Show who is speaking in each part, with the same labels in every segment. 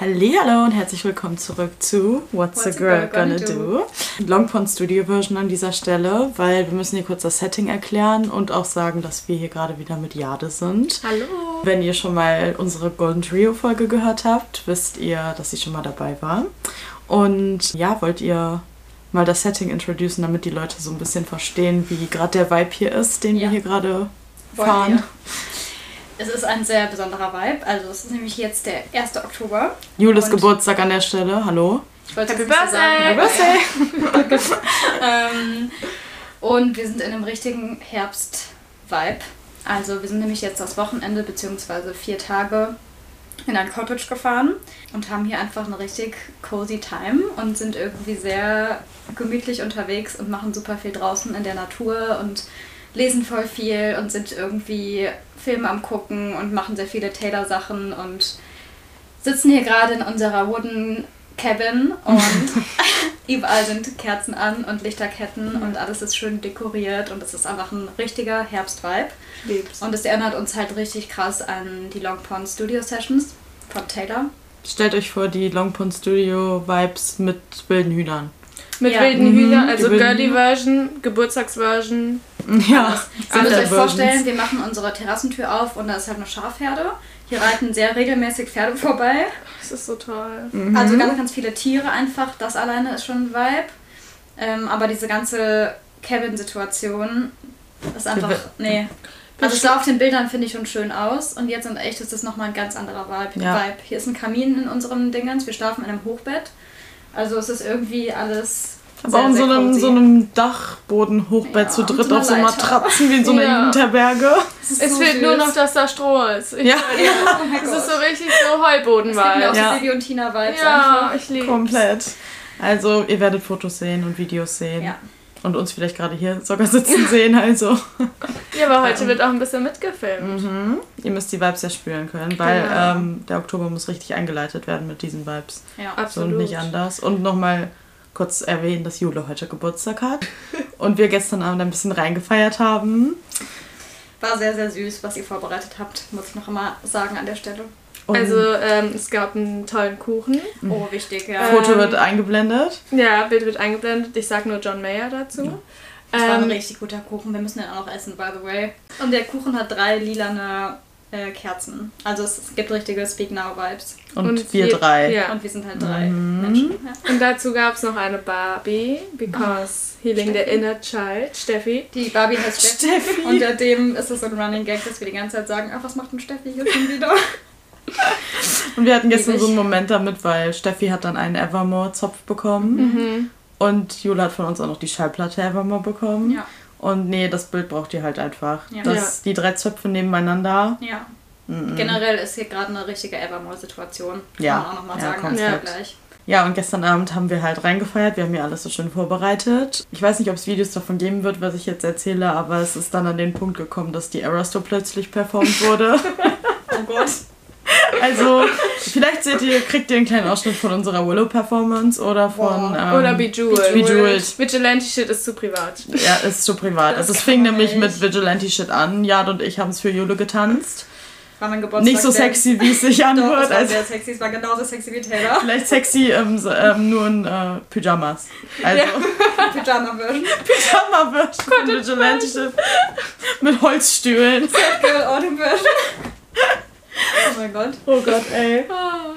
Speaker 1: Hallo und herzlich willkommen zurück zu What's, What's a Girl, Gonna, gonna Do? Longpond Studio Version an dieser Stelle, weil wir müssen hier kurz das Setting erklären und auch sagen, dass wir hier gerade wieder mit Jade sind.
Speaker 2: Hallo!
Speaker 1: Wenn ihr schon mal unsere Golden Trio Folge gehört habt, wisst ihr, dass sie schon mal dabei war. Und ja, wollt ihr mal das Setting introducen, damit die Leute so ein bisschen verstehen, wie gerade der Vibe hier ist, den ja. wir hier gerade fahren?
Speaker 2: Es ist ein sehr besonderer Vibe. Also es ist nämlich jetzt der 1. Oktober.
Speaker 1: Julis Geburtstag an der Stelle. Hallo.
Speaker 2: Ich wollte Happy Birthday! Happy Birthday! ähm, und wir sind in einem richtigen Herbst-Vibe. Also wir sind nämlich jetzt das Wochenende bzw. vier Tage in ein Cottage gefahren und haben hier einfach eine richtig cozy Time und sind irgendwie sehr gemütlich unterwegs und machen super viel draußen in der Natur und lesen voll viel und sind irgendwie Filme am gucken und machen sehr viele Taylor-Sachen und sitzen hier gerade in unserer Wooden Cabin und überall sind Kerzen an und Lichterketten und alles ist schön dekoriert und es ist einfach ein richtiger Herbstvibe. Und es erinnert uns halt richtig krass an die Long Pond Studio Sessions von Taylor.
Speaker 1: Stellt euch vor, die Long Pond Studio Vibes mit wilden Hühnern.
Speaker 3: Mit ja. wilden mhm. Hühnern, also Girly-Version, Geburtstagsversion.
Speaker 1: Ja.
Speaker 2: Ihr müsst euch vorstellen, wir machen unsere Terrassentür auf und da ist halt eine Schafherde. Hier reiten sehr regelmäßig Pferde vorbei.
Speaker 3: Das ist so toll.
Speaker 2: Mhm. Also ganz, ganz viele Tiere einfach. Das alleine ist schon ein Vibe. Ähm, aber diese ganze Cabin-Situation ist einfach. Nee. Also es sah auf den Bildern, finde ich, schon schön aus. Und jetzt in echt ist das nochmal ein ganz anderer Vibe. Ja. Vibe. Hier ist ein Kamin in unserem Dingens. Wir schlafen in einem Hochbett. Also es ist irgendwie alles.
Speaker 1: Aber auch in so einem, so einem Dachbodenhochbett ja, zu dritt auf so Matratzen wie in so einer ja. Jugendherberge.
Speaker 3: Es so fehlt süß. nur noch, dass da Stroh ist. Ich
Speaker 1: ja.
Speaker 3: ja. Oh es ist so richtig so Heubodenvibe.
Speaker 2: Es ja. Baby und Tina Vibes
Speaker 3: Ja, einfach. ich liebe
Speaker 1: Komplett. Also ihr werdet Fotos sehen und Videos sehen. Ja. Und uns vielleicht gerade hier sogar sitzen sehen, also.
Speaker 3: Ja, aber heute wird auch ein bisschen mitgefilmt.
Speaker 1: Mhm. Ihr müsst die Vibes ja spüren können, weil genau. ähm, der Oktober muss richtig eingeleitet werden mit diesen Vibes.
Speaker 2: Ja,
Speaker 1: absolut. So und nicht anders. Und nochmal kurz erwähnen, dass Jule heute Geburtstag hat und wir gestern Abend ein bisschen reingefeiert haben.
Speaker 2: War sehr, sehr süß, was ihr vorbereitet habt, muss ich noch einmal sagen an der Stelle.
Speaker 3: Und also ähm, es gab einen tollen Kuchen.
Speaker 2: Mhm. Oh, wichtig, ja.
Speaker 1: Foto ähm, wird eingeblendet.
Speaker 3: Ja, Bild wird eingeblendet. Ich sag nur John Mayer dazu. Ja.
Speaker 2: Das ähm, war ein ähm, richtig guter Kuchen. Wir müssen den auch noch essen, by the way. Und der Kuchen hat drei lilane äh, Kerzen. Also es, gibt richtige Speak Now Vibes.
Speaker 1: Und, und wir, wir, drei.
Speaker 2: Ja. Und wir sind halt drei mhm. Menschen.
Speaker 3: Ja. Und dazu gab es noch eine Barbie, because Healing Steffi. the Inner Child, Steffi.
Speaker 2: Die Barbie heißt Steffi. Steffi. Unter dem ist es so ein Running Gag, dass wir die ganze Zeit sagen, ach, was macht denn Steffi hier schon wieder?
Speaker 1: Und wir hatten gestern so einen Moment damit, weil Steffi hat dann einen Evermore-Zopf bekommen. Mhm. Und Jule hat von uns auch noch die Schallplatte Evermore bekommen.
Speaker 2: Ja.
Speaker 1: Und nee, das Bild braucht ihr halt einfach. Ja. Das, Die drei Zöpfe nebeneinander.
Speaker 2: Ja. Mhm. Generell ist hier gerade eine richtige Evermore-Situation. Kann
Speaker 1: ja.
Speaker 2: man auch nochmal
Speaker 1: ja,
Speaker 2: sagen als Vergleich.
Speaker 1: Ja, und gestern Abend haben wir halt reingefeiert. Wir haben ja alles so schön vorbereitet. Ich weiß nicht, ob es Videos davon geben wird, was ich jetzt erzähle, aber es ist dann an den Punkt gekommen, dass die Erasto plötzlich performt wurde.
Speaker 2: oh Gott.
Speaker 1: Also, vielleicht seht ihr, kriegt ihr einen kleinen Ausschnitt von unserer Willow-Performance oder von. Ähm,
Speaker 3: oder Bejeweled.
Speaker 1: Bejeweled.
Speaker 3: Vigilante Shit ist zu privat.
Speaker 1: Ja, ist zu privat. also, es fing nämlich mit Vigilante Shit an. Jad und ich haben es für Jule getanzt.
Speaker 2: War mein Geburtstag.
Speaker 1: Nicht so sexy, wie es sich anhört. Doch,
Speaker 2: es war also, sehr sexy. Es war genauso sexy wie Taylor.
Speaker 1: Vielleicht sexy ähm, so, ähm, nur in äh, Pyjamas. Also. Ja.
Speaker 2: Pyjama-Version.
Speaker 1: Pyjama-Version von Vigilante Shit. Mit Holzstühlen.
Speaker 2: Sad Girl Autumn Version. Oh mein Gott.
Speaker 1: Oh Gott, ey.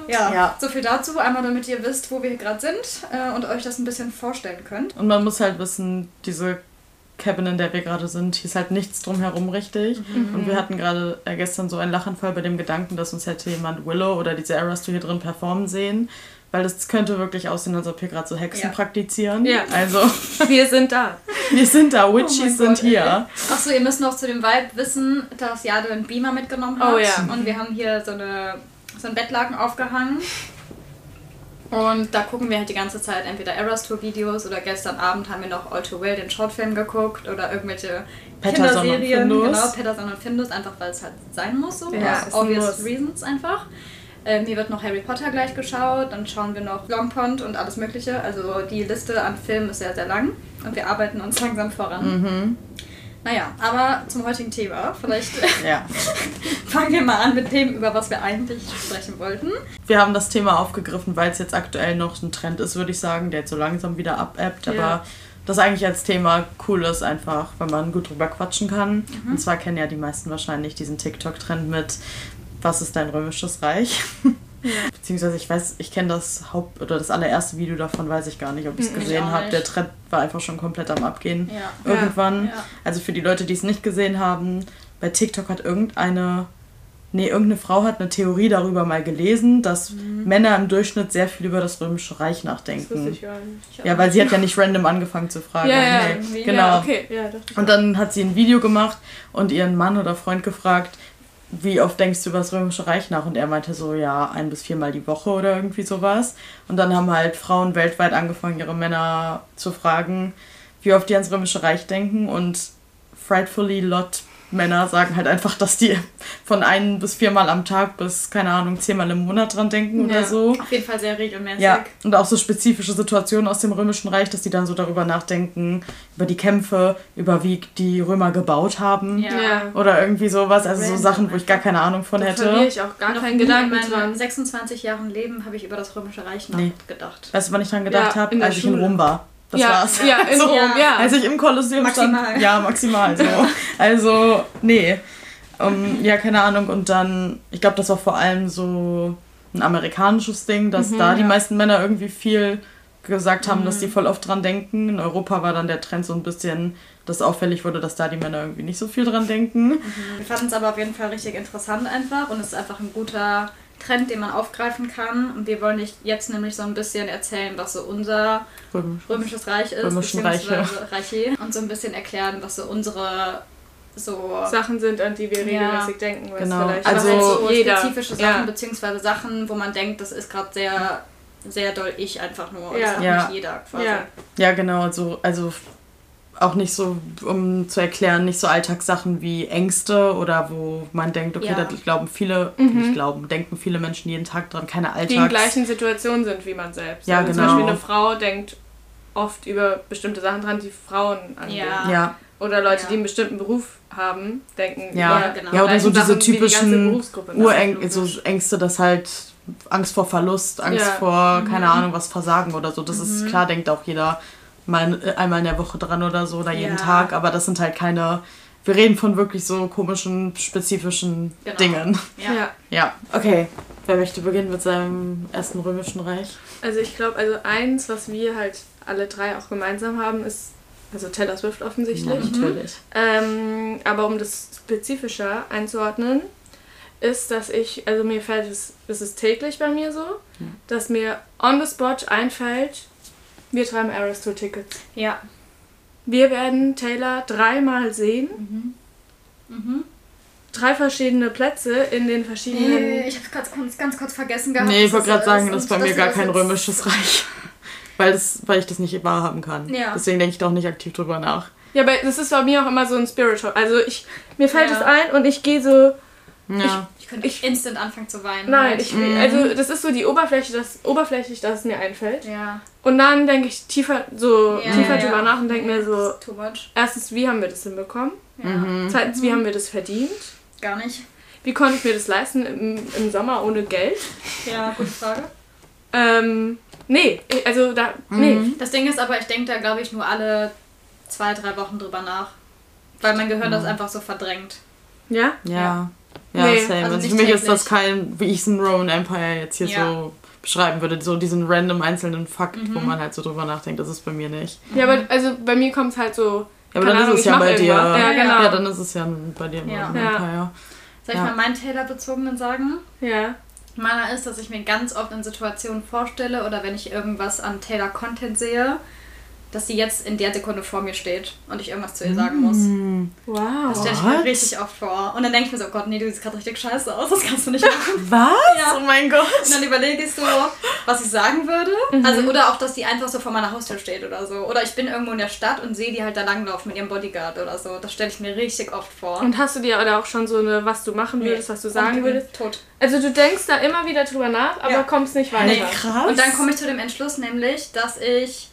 Speaker 2: Ja, ja. so viel dazu. Einmal, damit ihr wisst, wo wir gerade sind äh, und euch das ein bisschen vorstellen könnt.
Speaker 1: Und man muss halt wissen, diese Cabin, in der wir gerade sind, hier ist halt nichts drumherum richtig. Mhm. Und wir hatten gerade äh, gestern so einen Lachanfall bei dem Gedanken, dass uns hätte jemand Willow oder diese Arastu hier drin performen sehen. Weil das könnte wirklich aussehen, als ob wir gerade so Hexen ja. praktizieren.
Speaker 3: Ja.
Speaker 1: Also.
Speaker 3: Wir sind da.
Speaker 1: Wir sind da. Witchies oh sind hier.
Speaker 2: Achso, ihr müsst noch zu dem Vibe wissen, dass Jade einen Beamer mitgenommen hat.
Speaker 3: Oh ja.
Speaker 2: Und wir haben hier so, eine, so einen Bettlaken aufgehangen. Und da gucken wir halt die ganze Zeit entweder Eras Tour Videos oder gestern Abend haben wir noch All Too Well, den Shortfilm geguckt oder irgendwelche Kinderserien. Genau, Patterson und Findus, einfach weil es halt sein muss so. Ja, aus obvious reasons einfach. Ähm, hier wird noch Harry Potter gleich geschaut, dann schauen wir noch Longpond und alles Mögliche. Also die Liste an Filmen ist sehr, sehr lang und wir arbeiten uns langsam voran.
Speaker 1: Mhm.
Speaker 2: Naja, aber zum heutigen Thema. Vielleicht
Speaker 1: Ja.
Speaker 2: fangen wir mal an mit dem, über was wir eigentlich sprechen wollten.
Speaker 1: Wir haben das Thema aufgegriffen, weil es jetzt aktuell noch ein Trend ist, würde ich sagen, der jetzt so langsam wieder abebbt. Aber
Speaker 3: Ja.
Speaker 1: das eigentlich als Thema cool ist, einfach, wenn man gut drüber quatschen kann. Und zwar kennen ja die meisten wahrscheinlich diesen TikTok-Trend mit Was ist dein römisches Reich? Beziehungsweise ich weiß, ich kenne das Haupt- oder das allererste Video davon, weiß ich gar nicht, ob ich es
Speaker 3: Mhm,
Speaker 1: gesehen habe. Der Trend war einfach schon komplett am Abgehen.
Speaker 2: Ja.
Speaker 1: Irgendwann.
Speaker 2: Ja.
Speaker 1: Also für die Leute, die es nicht gesehen haben, bei TikTok hat irgendeine, nee, irgendeine Frau hat eine Theorie darüber mal gelesen, dass Männer im Durchschnitt sehr viel über das Römische Reich
Speaker 3: Das
Speaker 1: nachdenken.
Speaker 3: ich gar nicht.
Speaker 1: Ja, weil sie hat ja nicht random angefangen zu fragen.
Speaker 3: Ja, ja,
Speaker 2: irgendwie.
Speaker 1: genau.
Speaker 3: Ja, okay. Ja,
Speaker 1: Und dann hat sie ein Video gemacht und ihren Mann oder Freund gefragt, wie oft denkst du über das Römische Reich nach? Und er meinte so, ja, ein bis viermal die Woche oder irgendwie sowas. Und dann haben halt Frauen weltweit angefangen, ihre Männer zu fragen, wie oft die ans Römische Reich denken. Und frightfully lot Männer sagen halt einfach, dass die von ein bis viermal am Tag bis, keine Ahnung, zehnmal im Monat dran denken oder
Speaker 3: Ja.
Speaker 1: so.
Speaker 2: Auf jeden Fall sehr regelmäßig.
Speaker 1: Ja, und auch so spezifische Situationen aus dem Römischen Reich, dass die dann so darüber nachdenken, über die Kämpfe, über wie die Römer gebaut haben.
Speaker 2: Ja.
Speaker 3: Ja.
Speaker 1: Oder irgendwie sowas, also so Sachen, wo ich gar keine Ahnung von
Speaker 3: Da
Speaker 1: hätte.
Speaker 3: verliere ich auch gar
Speaker 2: Noch
Speaker 3: keinen Gedanken
Speaker 2: in meinen
Speaker 3: dran.
Speaker 2: 26 Jahren Leben habe ich über das Römische Reich
Speaker 1: Nee.
Speaker 2: nachgedacht.
Speaker 1: Weißt du, wann ich dran gedacht
Speaker 3: Ja,
Speaker 1: habe? Als ich in. Rom war. Das
Speaker 3: ja,
Speaker 1: war's.
Speaker 3: Ja, in
Speaker 1: So,
Speaker 3: Rom, ja.
Speaker 1: Als ich im Kolosseum
Speaker 2: Maximal.
Speaker 1: stand. Ja, maximal so. Also, nee. Um, ja, keine Ahnung. Und dann, ich glaube, das war vor allem so ein amerikanisches Ding, dass da die
Speaker 2: ja.
Speaker 1: meisten Männer irgendwie viel gesagt haben, dass die voll oft dran denken. In Europa war dann der Trend so ein bisschen, dass auffällig wurde, dass da die Männer irgendwie nicht so viel dran denken.
Speaker 2: Wir fanden es aber auf jeden Fall richtig interessant einfach und es ist einfach ein guter Trend, den man aufgreifen kann. Und wir wollen nicht jetzt nämlich so ein bisschen erzählen, was so unser
Speaker 1: Römisch.
Speaker 2: römisches Reich ist,
Speaker 1: Römischen
Speaker 2: beziehungsweise Reiche. Und so ein bisschen erklären, was so unsere so
Speaker 3: Sachen sind, an die wir
Speaker 2: Ja.
Speaker 3: regelmäßig denken. Was
Speaker 1: Genau.
Speaker 3: vielleicht
Speaker 1: Also-
Speaker 2: also halt so
Speaker 3: jeder.
Speaker 2: spezifische Sachen,
Speaker 3: Ja.
Speaker 2: beziehungsweise Sachen, wo man denkt, das ist gerade sehr, sehr doll ich einfach nur. Und
Speaker 3: Ja.
Speaker 2: das hat
Speaker 1: Ja.
Speaker 2: nicht jeder quasi.
Speaker 3: Ja.
Speaker 1: Ja, genau, also, also auch nicht so, um zu erklären, nicht so Alltagssachen wie Ängste oder wo man denkt, okay,
Speaker 2: Ja.
Speaker 1: da glauben viele, nicht glauben, denken viele Menschen jeden Tag dran, keine
Speaker 3: die in
Speaker 1: Alltags...
Speaker 3: gleichen Situationen sind wie man selbst.
Speaker 1: Ja,
Speaker 3: also Zum
Speaker 1: genau.
Speaker 3: Beispiel eine Frau denkt oft über bestimmte Sachen dran, die Frauen angehen.
Speaker 2: Ja.
Speaker 1: Ja,
Speaker 3: Oder Leute,
Speaker 2: Ja.
Speaker 3: die einen bestimmten Beruf haben, denken
Speaker 1: ja,
Speaker 3: über
Speaker 2: genau.
Speaker 1: ja, oder so diese
Speaker 3: Sachen die
Speaker 1: typischen
Speaker 3: Berufsgruppe.
Speaker 1: Uräng so Ängste, dass halt Angst vor Verlust, Angst
Speaker 3: Ja.
Speaker 1: vor, keine Ahnung, was Versagen oder so. Das ist klar, denkt auch jeder mal äh, einmal in der Woche dran oder so oder jeden
Speaker 2: Ja.
Speaker 1: Tag, aber das sind halt keine. Wir reden von wirklich so komischen, spezifischen
Speaker 2: Genau.
Speaker 1: Dingen.
Speaker 2: Ja.
Speaker 3: Ja.
Speaker 1: Ja. Okay. Wer möchte beginnen mit seinem ersten römischen Reich?
Speaker 3: Also ich glaube, also eins, was wir halt alle drei auch gemeinsam haben, ist, also Taylor Swift offensichtlich.
Speaker 1: natürlich.
Speaker 3: Ähm, aber um das spezifischer einzuordnen, ist, dass ich, also mir fällt es, es ist täglich bei mir so, dass mir on the spot einfällt, wir treiben Tour Tickets.
Speaker 2: Ja.
Speaker 3: Wir werden Taylor dreimal sehen.
Speaker 2: Mhm.
Speaker 3: Drei verschiedene Plätze in den verschiedenen.
Speaker 2: Ich habe ganz, kurz- ganz kurz vergessen gehabt.
Speaker 1: Nee, ich wollte gerade sagen, das ist bei mir gar kein römisches Reich. Weil, das, weil ich das nicht wahrhaben kann.
Speaker 2: Ja.
Speaker 1: Deswegen denke ich da auch nicht aktiv drüber nach.
Speaker 3: Ja, aber das ist bei mir auch immer so ein Spiritual. Also ich, mir fällt
Speaker 2: Ja.
Speaker 3: es ein und ich gehe so,
Speaker 1: Ja.
Speaker 2: Ich könnte
Speaker 3: Ich-
Speaker 2: instant anfangen zu weinen.
Speaker 3: nein,
Speaker 2: halt.
Speaker 3: ich, also das ist so die Oberfläche, das oberflächlich, dass es mir einfällt.
Speaker 2: Ja.
Speaker 3: Und dann denke ich tiefer, so
Speaker 2: ja
Speaker 3: tiefer
Speaker 2: ja,
Speaker 3: drüber
Speaker 2: ja.
Speaker 3: nach und denke mir so,
Speaker 2: ist Too much.
Speaker 3: erstens, wie haben wir das hinbekommen?
Speaker 2: Ja.
Speaker 1: Mhm.
Speaker 3: Zweitens, wie haben wir das verdient?
Speaker 2: Gar nicht.
Speaker 3: Wie konnte ich mir das leisten im, im Sommer ohne Geld?
Speaker 2: Ja, gute Frage.
Speaker 3: Ähm, nee, also da, nee.
Speaker 2: Das Ding ist aber, ich denke da, glaube ich, nur alle zwei, drei Wochen drüber nach. Weil mein Gehirn das einfach so verdrängt.
Speaker 3: Ja?
Speaker 1: Ja. Ja,
Speaker 3: Nee,
Speaker 1: same.
Speaker 2: also
Speaker 1: Also, für mich ist das kein, wie ich es in Roman Empire jetzt hier
Speaker 2: Ja.
Speaker 1: so beschreiben würde, so diesen random einzelnen Fakt, wo man halt so drüber nachdenkt, das ist bei mir nicht.
Speaker 3: Ja, aber also bei mir kommt es halt so.
Speaker 1: Ja, aber dann
Speaker 3: Ahnung,
Speaker 1: ist es
Speaker 3: ich
Speaker 1: ja bei dir.
Speaker 3: irgendwas. Ja, genau.
Speaker 1: Ja, dann ist es ja bei dir im
Speaker 2: Ja.
Speaker 1: Roman
Speaker 3: Ja.
Speaker 1: Empire.
Speaker 2: Soll ich
Speaker 1: Ja.
Speaker 2: mal meinen Taylor-bezogenen sagen?
Speaker 3: Ja.
Speaker 2: Meiner ist, dass ich mir ganz oft in Situationen vorstelle oder wenn ich irgendwas an Taylor-Content sehe, dass sie jetzt in der Sekunde vor mir steht und ich irgendwas zu ihr sagen muss.
Speaker 1: Hm.
Speaker 3: Wow.
Speaker 2: Das stelle ich mir richtig oft vor. Und dann denke ich mir so, oh Gott, nee, du siehst gerade richtig scheiße aus, das kannst du nicht machen.
Speaker 1: Was?
Speaker 2: Ja.
Speaker 1: Oh mein Gott.
Speaker 2: Und dann überlege ich so, was ich sagen würde. Also, oder auch, dass die einfach so vor meiner Haustür steht oder so. Oder ich bin irgendwo in der Stadt und sehe die halt da langlaufen mit ihrem Bodyguard oder so. Das stelle ich mir richtig oft vor.
Speaker 3: Und hast du dir oder auch schon so eine, was du machen würdest, was du sagen würdest?
Speaker 2: Tot.
Speaker 3: Also du denkst da immer wieder drüber nach, aber
Speaker 2: Ja.
Speaker 3: kommst nicht weiter.
Speaker 2: Nee.
Speaker 1: Krass.
Speaker 2: Und dann komme ich zu dem Entschluss nämlich, dass ich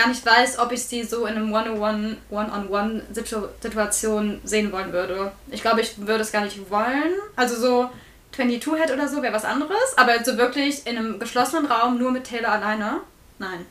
Speaker 2: gar nicht weiß, ob ich sie so in einem One-on-One, One-on-One-Situation sehen wollen würde. Ich glaube, ich würde es gar nicht wollen. Also so 22 Head oder so wäre was anderes, aber so wirklich in einem geschlossenen Raum nur mit Taylor alleine, nein.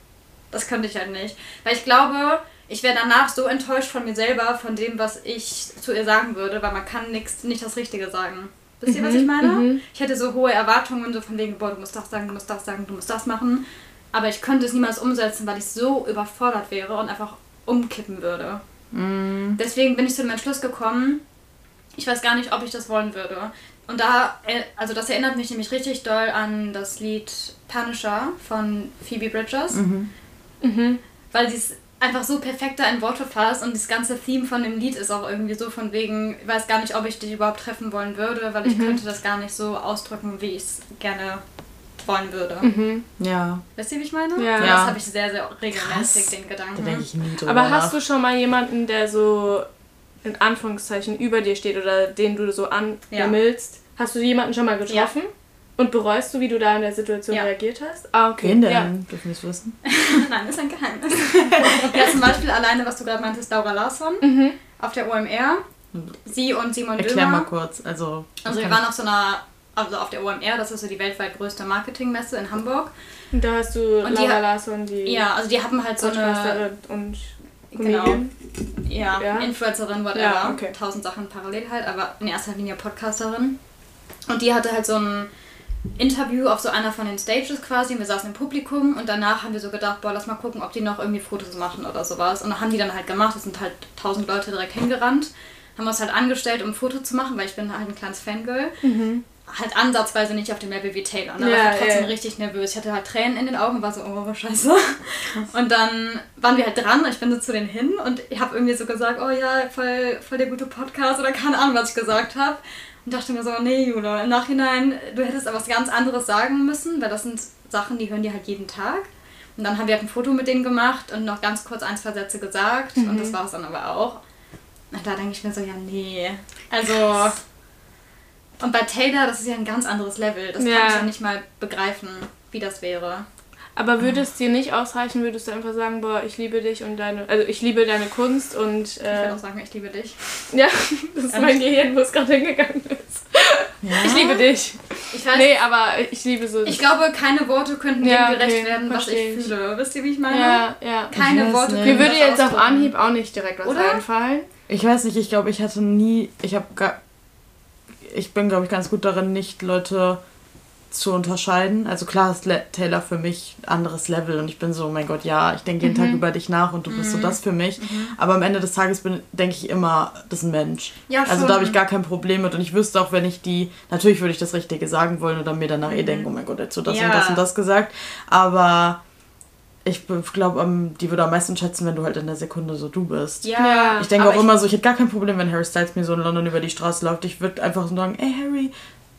Speaker 2: Das könnte ich halt nicht. Weil ich glaube, ich wäre danach so enttäuscht von mir selber, von dem, was ich zu ihr sagen würde, weil man kann nix, nicht das Richtige sagen. Wisst ihr, was ich meine?
Speaker 3: mhm.
Speaker 2: Ich hätte so hohe Erwartungen, so von wegen, boah, du musst das sagen, du musst das sagen, du musst das machen. Aber ich könnte es niemals umsetzen, weil ich so überfordert wäre und einfach umkippen würde.
Speaker 1: Mm.
Speaker 2: Deswegen bin ich zu dem Entschluss gekommen, ich weiß gar nicht, ob ich das wollen würde. Und da, äh, also das erinnert mich nämlich richtig doll an das Lied Punisher von Phoebe Bridgers,
Speaker 1: Mhm.
Speaker 3: Mhm.
Speaker 2: weil sie es einfach so perfekt da in Worte fasst und das ganze Theme von dem Lied ist auch irgendwie so von wegen, ich weiß gar nicht, ob ich dich überhaupt treffen wollen würde, weil ich könnte das gar nicht so ausdrücken, wie ich es gerne wollen würde.
Speaker 3: Mhm.
Speaker 1: Ja,
Speaker 2: Wisst ihr, wie ich meine?
Speaker 3: Ja.
Speaker 2: Und
Speaker 1: Ja.
Speaker 2: Das habe ich sehr, sehr regelmäßig,
Speaker 1: Krass.
Speaker 2: den
Speaker 1: da
Speaker 2: Gedanken.
Speaker 1: denke ich nie drüber
Speaker 3: Aber hast du schon mal jemanden, der so in Anführungszeichen über dir steht oder den du so anhimmelst? Hast du jemanden schon mal getroffen? Und bereust du, wie du da in der Situation
Speaker 2: Ja.
Speaker 3: reagiert hast? Ah, okay.
Speaker 1: Wen denn?
Speaker 3: Ja.
Speaker 1: Dürfen wir es wissen?
Speaker 2: Nein, ist ein Geheimnis. ja, zum Beispiel alleine, was du gerade meintest, Laura Larsson
Speaker 3: Mhm.
Speaker 2: auf der OMR. Sie und Simon
Speaker 1: Erklär mal
Speaker 2: Dömer.
Speaker 1: kurz. Also,
Speaker 2: Also wir waren auf so einer, also auf der OMR, das ist so die weltweit größte Marketingmesse in Hamburg.
Speaker 3: Und da hast du
Speaker 2: Und hat-
Speaker 3: Larsson, die
Speaker 2: Ja, also die haben halt so eine
Speaker 3: und
Speaker 2: genau,
Speaker 3: Comedian.
Speaker 2: ja,
Speaker 3: Ja.
Speaker 2: Influencerin, whatever.
Speaker 3: Ja, okay.
Speaker 2: Tausend Sachen parallel halt, aber in erster Linie Podcasterin. Und die hatte halt so ein Interview auf so einer von den Stages quasi. Und wir saßen im Publikum und danach haben wir so gedacht, boah, lass mal gucken, ob die noch irgendwie Fotos machen oder sowas. Und dann haben die dann halt gemacht. Es sind halt tausend Leute direkt hingerannt. Haben uns halt angestellt, um ein Foto zu machen, weil ich bin halt ein kleines Fangirl. Halt ansatzweise nicht auf dem Level wie Taylor. Ne?
Speaker 3: Ja,
Speaker 2: ich war trotzdem
Speaker 3: ja.
Speaker 2: richtig nervös. Ich hatte halt Tränen in den Augen und war so, oh, scheiße. Und dann waren wir halt dran. Ich bin so zu denen hin und ich habe irgendwie so gesagt, oh ja, voll, voll der gute Podcast oder keine Ahnung, was ich gesagt habe. Und dachte mir so, nee, Jule, im Nachhinein, du hättest aber was ganz anderes sagen müssen, weil das sind Sachen, die hören die halt jeden Tag. Und dann haben wir halt ein Foto mit denen gemacht und noch ganz kurz ein, zwei Sätze gesagt. Und das war es dann aber auch. Und da denke ich mir so, ja, nee. Also. Und bei Taylor, das ist ja ein ganz anderes Level. Das
Speaker 3: Ja.
Speaker 2: kann ich ja nicht mal begreifen, wie das wäre.
Speaker 3: Aber würde es dir nicht ausreichen, würdest du einfach sagen, boah, ich liebe dich und deine, also ich liebe deine Kunst und
Speaker 2: Ich
Speaker 3: äh,
Speaker 2: würde auch sagen, ich liebe dich.
Speaker 3: ja, das ist mein Gehirn, wo es gerade hingegangen ist.
Speaker 1: Ja?
Speaker 3: Ich liebe dich.
Speaker 2: Ich weiß,
Speaker 3: Nee, aber ich liebe so.
Speaker 2: ich glaube, keine Worte könnten
Speaker 3: Ja,
Speaker 2: dem gerecht
Speaker 3: okay,
Speaker 2: werden, was ich
Speaker 3: ich.
Speaker 2: fühle. Wisst ihr, wie ich meine?
Speaker 3: ja, ja.
Speaker 2: Keine
Speaker 1: Ich
Speaker 2: Worte
Speaker 1: nicht.
Speaker 3: Mir würde jetzt auf
Speaker 2: ausdrücken.
Speaker 3: Anhieb auch nicht direkt was
Speaker 2: Oder?
Speaker 3: einfallen.
Speaker 1: Ich weiß nicht, ich glaube, ich hatte nie. Ich habe gar. Ich bin, glaube ich, ganz gut darin, nicht Leute zu unterscheiden. Also klar ist Le Taylor für mich ein anderes Level und ich bin so, oh mein Gott, ja, ich denke jeden Tag über dich nach und du bist so das für mich. Aber am Ende des Tages bin, denke ich immer, das ist ein Mensch.
Speaker 2: Ja,
Speaker 1: also da habe ich gar kein Problem mit und ich wüsste auch, wenn ich die, natürlich würde ich das Richtige sagen wollen oder mir danach eh denken, oh mein Gott, jetzt so das
Speaker 2: Ja.
Speaker 1: und das und das gesagt. Aber ich glaube, die würde am meisten schätzen, wenn du halt in der Sekunde so du bist.
Speaker 2: Ja,
Speaker 1: Ich denke auch immer so, ich hätte gar kein Problem, wenn Harry Styles mir so in London über die Straße läuft. Ich würde einfach so sagen, ey Harry,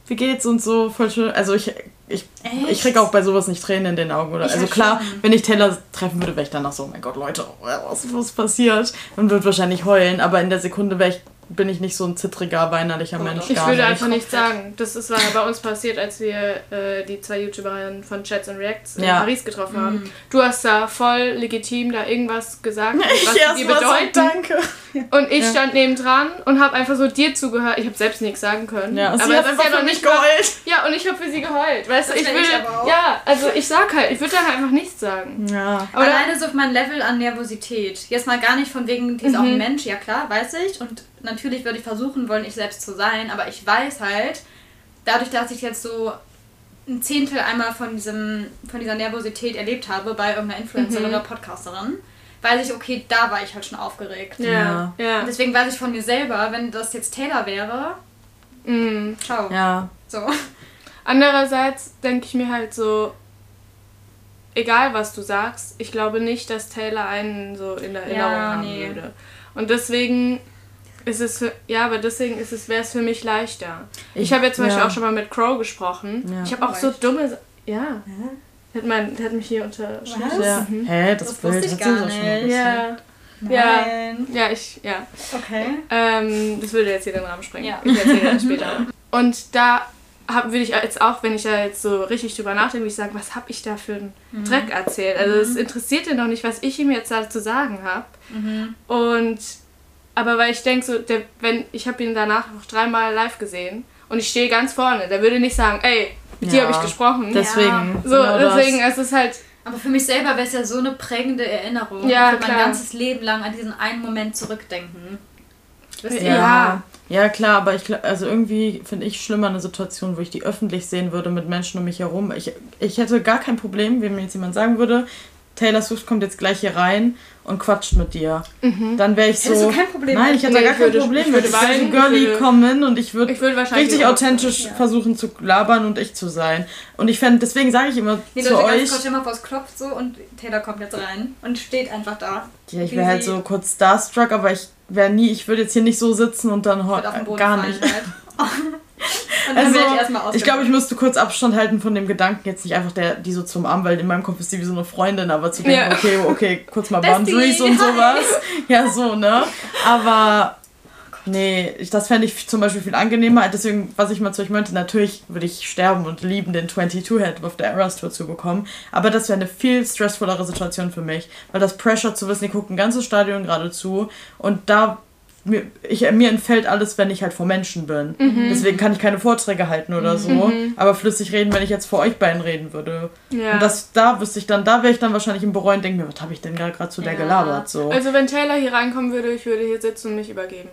Speaker 1: wie geht's und so, voll schön. Also ich, ich, ich krieg auch bei sowas nicht Tränen in den Augen. Oder?
Speaker 2: Ich
Speaker 1: Also klar,
Speaker 2: schon.
Speaker 1: wenn ich Taylor treffen würde, wäre ich danach so, oh mein Gott, Leute, was, was passiert? Und würde wahrscheinlich heulen, aber in der Sekunde wäre ich, bin ich nicht so ein zittriger, weinerlicher Mensch.
Speaker 3: Ich
Speaker 1: gar
Speaker 3: würde einfach nicht sagen. Das ist, war ja bei uns passiert, als wir äh, die zwei YouTuberinnen von Chats und Reacts in
Speaker 1: Ja.
Speaker 3: Paris getroffen
Speaker 2: Mhm.
Speaker 3: haben. Du hast da voll legitim da irgendwas gesagt, was die bedeuten.
Speaker 1: danke.
Speaker 3: Und ich
Speaker 1: Ja.
Speaker 3: stand nebendran und habe einfach so dir zugehört. Ich habe selbst nichts sagen können.
Speaker 1: Ja,
Speaker 3: aber
Speaker 1: sie
Speaker 3: das
Speaker 1: hat
Speaker 3: ist
Speaker 1: einfach
Speaker 3: ja noch nicht mal-
Speaker 1: geheult.
Speaker 3: Ja, und ich habe für sie geheult. Weißt du, ich
Speaker 2: will ich aber auch.
Speaker 3: Ja, also ich sag halt, ich würde da einfach nichts sagen.
Speaker 1: Ja.
Speaker 3: Aber
Speaker 2: Alleine so auf mein Level an Nervosität. Jetzt mal gar nicht von wegen, die ist auch
Speaker 3: Mhm.
Speaker 2: ein Mensch, ja klar, weiß ich. Und natürlich würde ich versuchen wollen, ich selbst zu sein, aber ich weiß halt, dadurch, dass ich jetzt so ein Zehntel einmal von, diesem, von dieser Nervosität erlebt habe bei irgendeiner Influencerin
Speaker 3: Mhm.
Speaker 2: oder Podcasterin, weiß ich, okay, da war ich halt schon aufgeregt.
Speaker 3: Ja, ja.
Speaker 2: Und deswegen weiß ich von mir selber, wenn das jetzt Taylor wäre,
Speaker 3: Mhm.
Speaker 2: ciao.
Speaker 1: Ja.
Speaker 2: So.
Speaker 3: Andererseits denke ich mir halt so, egal was du sagst, ich glaube nicht, dass Taylor einen so in der Erinnerung
Speaker 2: Ja,
Speaker 3: haben
Speaker 2: nee.
Speaker 3: würde. Und deswegen ist es für, ja, aber deswegen ist es, wäre es für mich leichter. Ich habe jetzt zum Beispiel
Speaker 1: ja.
Speaker 3: auch schon mal mit Crow gesprochen.
Speaker 1: Ja.
Speaker 3: Ich habe auch so dumme, Sa- ja, hat, mein, der hat mich hier unterschrieben.
Speaker 1: Ja.
Speaker 3: Mhm.
Speaker 1: Hä, das,
Speaker 2: Das
Speaker 1: Bild
Speaker 2: wusste ich gar nicht.
Speaker 3: Ja, ja,
Speaker 2: Nein.
Speaker 3: ja, ich, ja.
Speaker 2: Okay.
Speaker 3: Ähm, das würde jetzt hier den Rahmen sprengen.
Speaker 2: Ja.
Speaker 3: Ich erzähle das später. Und da hab, würde ich jetzt auch, wenn ich da jetzt so richtig drüber nachdenke, würde ich sagen, was habe ich da für einen
Speaker 2: Mhm.
Speaker 3: Dreck erzählt? Also es interessiert ihn doch nicht, was ich ihm jetzt da zu sagen habe.
Speaker 2: Mhm.
Speaker 3: Und aber weil ich denke so, der, wenn ich habe ihn danach noch dreimal live gesehen und ich stehe ganz vorne, der würde nicht sagen, ey, mit dir
Speaker 1: Ja.
Speaker 3: habe ich gesprochen.
Speaker 1: Deswegen.
Speaker 3: so,
Speaker 1: genau das.
Speaker 3: deswegen, es ist halt,
Speaker 2: Aber für mich selber wäre es ja so eine prägende Erinnerung.
Speaker 3: Ja,
Speaker 2: für mein
Speaker 3: klar.
Speaker 2: ganzes Leben lang an diesen einen Moment zurückdenken. Wisst ihr?
Speaker 3: Ja.
Speaker 1: Ja. ja, klar, aber ich also irgendwie finde ich schlimmer eine Situation, wo ich die öffentlich sehen würde mit Menschen um mich herum. Ich, ich hätte gar kein Problem, wenn mir jetzt jemand sagen würde, Taylor Swift kommt jetzt gleich hier rein und quatscht mit dir. Dann wäre ich so.
Speaker 2: Hättest du kein Problem
Speaker 1: Nein, ich hätte
Speaker 3: Nee,
Speaker 1: gar kein
Speaker 3: würde-
Speaker 1: Problem
Speaker 3: ich
Speaker 1: mit. Ich würde
Speaker 3: weinen, ich würde-
Speaker 1: kommen und ich würde
Speaker 3: ich würde
Speaker 1: richtig authentisch
Speaker 2: ja.
Speaker 1: versuchen zu labern und ich zu sein. Und ich fände, deswegen sage ich immer
Speaker 2: Nee,
Speaker 1: zu
Speaker 2: Leute, ganz
Speaker 1: euch,
Speaker 2: kurz, stell mal vor, es klopft so und Taylor kommt jetzt rein und steht einfach da.
Speaker 1: ja, ich wäre halt so kurz starstruck, aber ich wäre nie, ich würde jetzt hier nicht so sitzen und dann gar
Speaker 2: fallen
Speaker 1: nicht.
Speaker 2: Halt.
Speaker 1: Also,
Speaker 2: ich
Speaker 1: glaube, ich müsste kurz Abstand halten von dem Gedanken, jetzt nicht einfach der, die so zum Arm, weil in meinem Kopf ist die wie so eine Freundin, aber zu denken,
Speaker 3: Ja.
Speaker 1: okay, okay, kurz mal Boundaries und sowas. Ja, so, ne? Aber nee, das fände ich zum Beispiel viel angenehmer. Deswegen, was ich mal zu euch meinte, natürlich würde ich sterben und lieben, den 22-Head auf der Eras Tour zu bekommen. Aber das wäre eine viel stressvollere Situation für mich, weil das Pressure zu wissen, ihr guckt ein ganzes Stadion gerade zu und da mir, ich, mir entfällt alles, wenn ich halt vor Menschen bin. Deswegen kann ich keine Vorträge halten oder so. Aber flüssig reden, wenn ich jetzt vor euch beiden reden würde.
Speaker 3: ja.
Speaker 1: Und das, da wüsste ich dann, da wäre ich dann wahrscheinlich im Bereuen und denke mir, was habe ich denn gerade zu der
Speaker 2: Ja.
Speaker 1: gelabert? So.
Speaker 3: also wenn Taylor hier reinkommen würde, ich würde hier sitzen und mich übergeben.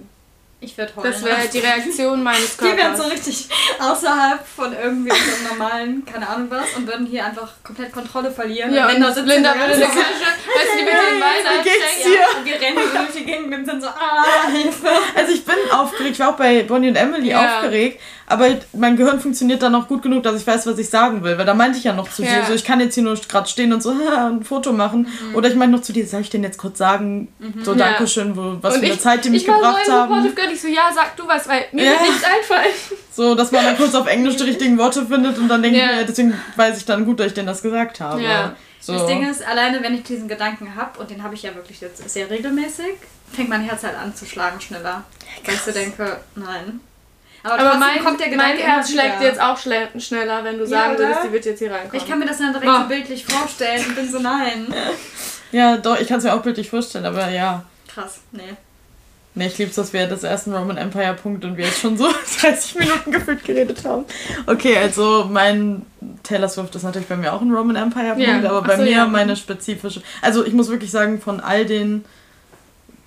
Speaker 2: Ich werde heulen.
Speaker 3: Das wäre die Reaktion meines
Speaker 2: Die wären so
Speaker 3: Körpers.
Speaker 2: richtig außerhalb von irgendwie so normalen, keine Ahnung was, und würden hier einfach komplett Kontrolle verlieren.
Speaker 3: Ja,
Speaker 2: und
Speaker 3: und
Speaker 2: Linda sitzt
Speaker 3: Linda
Speaker 2: so
Speaker 3: würde in der Küche, weißt du, die mit den Beinen anstrengen.
Speaker 1: dir?
Speaker 2: und wir rennen so durch die Gegend und sind so, ah, Hilfe.
Speaker 1: Also ich bin aufgeregt, ich war auch bei Bonnie und Emily
Speaker 3: Ja.
Speaker 1: aufgeregt, aber mein Gehirn funktioniert dann noch gut genug, dass ich weiß, was ich sagen will. Weil da meinte ich ja noch zu
Speaker 3: Ja.
Speaker 1: dir, so ich kann jetzt hier nur gerade stehen und so ein Foto machen. Oder ich meinte noch zu dir, soll ich denn jetzt kurz sagen, so
Speaker 3: Ja.
Speaker 1: Dankeschön, wo, was
Speaker 3: Und
Speaker 1: für eine
Speaker 3: ich-
Speaker 1: Zeit die mich gebracht
Speaker 3: so
Speaker 1: haben.
Speaker 3: Girl. Ich so, ja, sag du was, weil mir
Speaker 1: Ja.
Speaker 3: wird nichts einfallen.
Speaker 1: So, dass man dann kurz auf Englisch die richtigen Worte findet und dann denke
Speaker 3: Ja.
Speaker 1: ich mir, deswegen weiß ich dann gut, dass ich denen das gesagt habe.
Speaker 3: Ja.
Speaker 1: So.
Speaker 2: Das Ding ist, alleine wenn ich diesen Gedanken habe, und den habe ich ja wirklich jetzt sehr regelmäßig, fängt mein Herz halt an zu schlagen schneller. Weil ich so denke, nein. Aber,
Speaker 3: Aber mein,
Speaker 2: kommt der Gedanke
Speaker 3: mein Herz schlägt jetzt auch schneller, wenn du
Speaker 2: Ja,
Speaker 3: sagen
Speaker 2: oder?
Speaker 3: würdest, die wird jetzt hier reinkommen.
Speaker 2: Ich kann mir das dann direkt
Speaker 3: Boah.
Speaker 2: so bildlich vorstellen und bin so, nein.
Speaker 1: Ja, doch, ich kann es mir auch bildlich vorstellen, aber ja.
Speaker 2: Krass, nee.
Speaker 1: Ne, ich lieb's, dass wir das ersten Roman Empire Punkt und wir jetzt schon so 30 Minuten gefühlt geredet haben. Okay, also mein Taylor Swift ist natürlich bei mir auch ein Roman Empire Punkt,
Speaker 3: Ja,
Speaker 1: aber bei
Speaker 3: so,
Speaker 1: mir
Speaker 3: ja.
Speaker 1: meine spezifische. Also ich muss wirklich sagen, von all den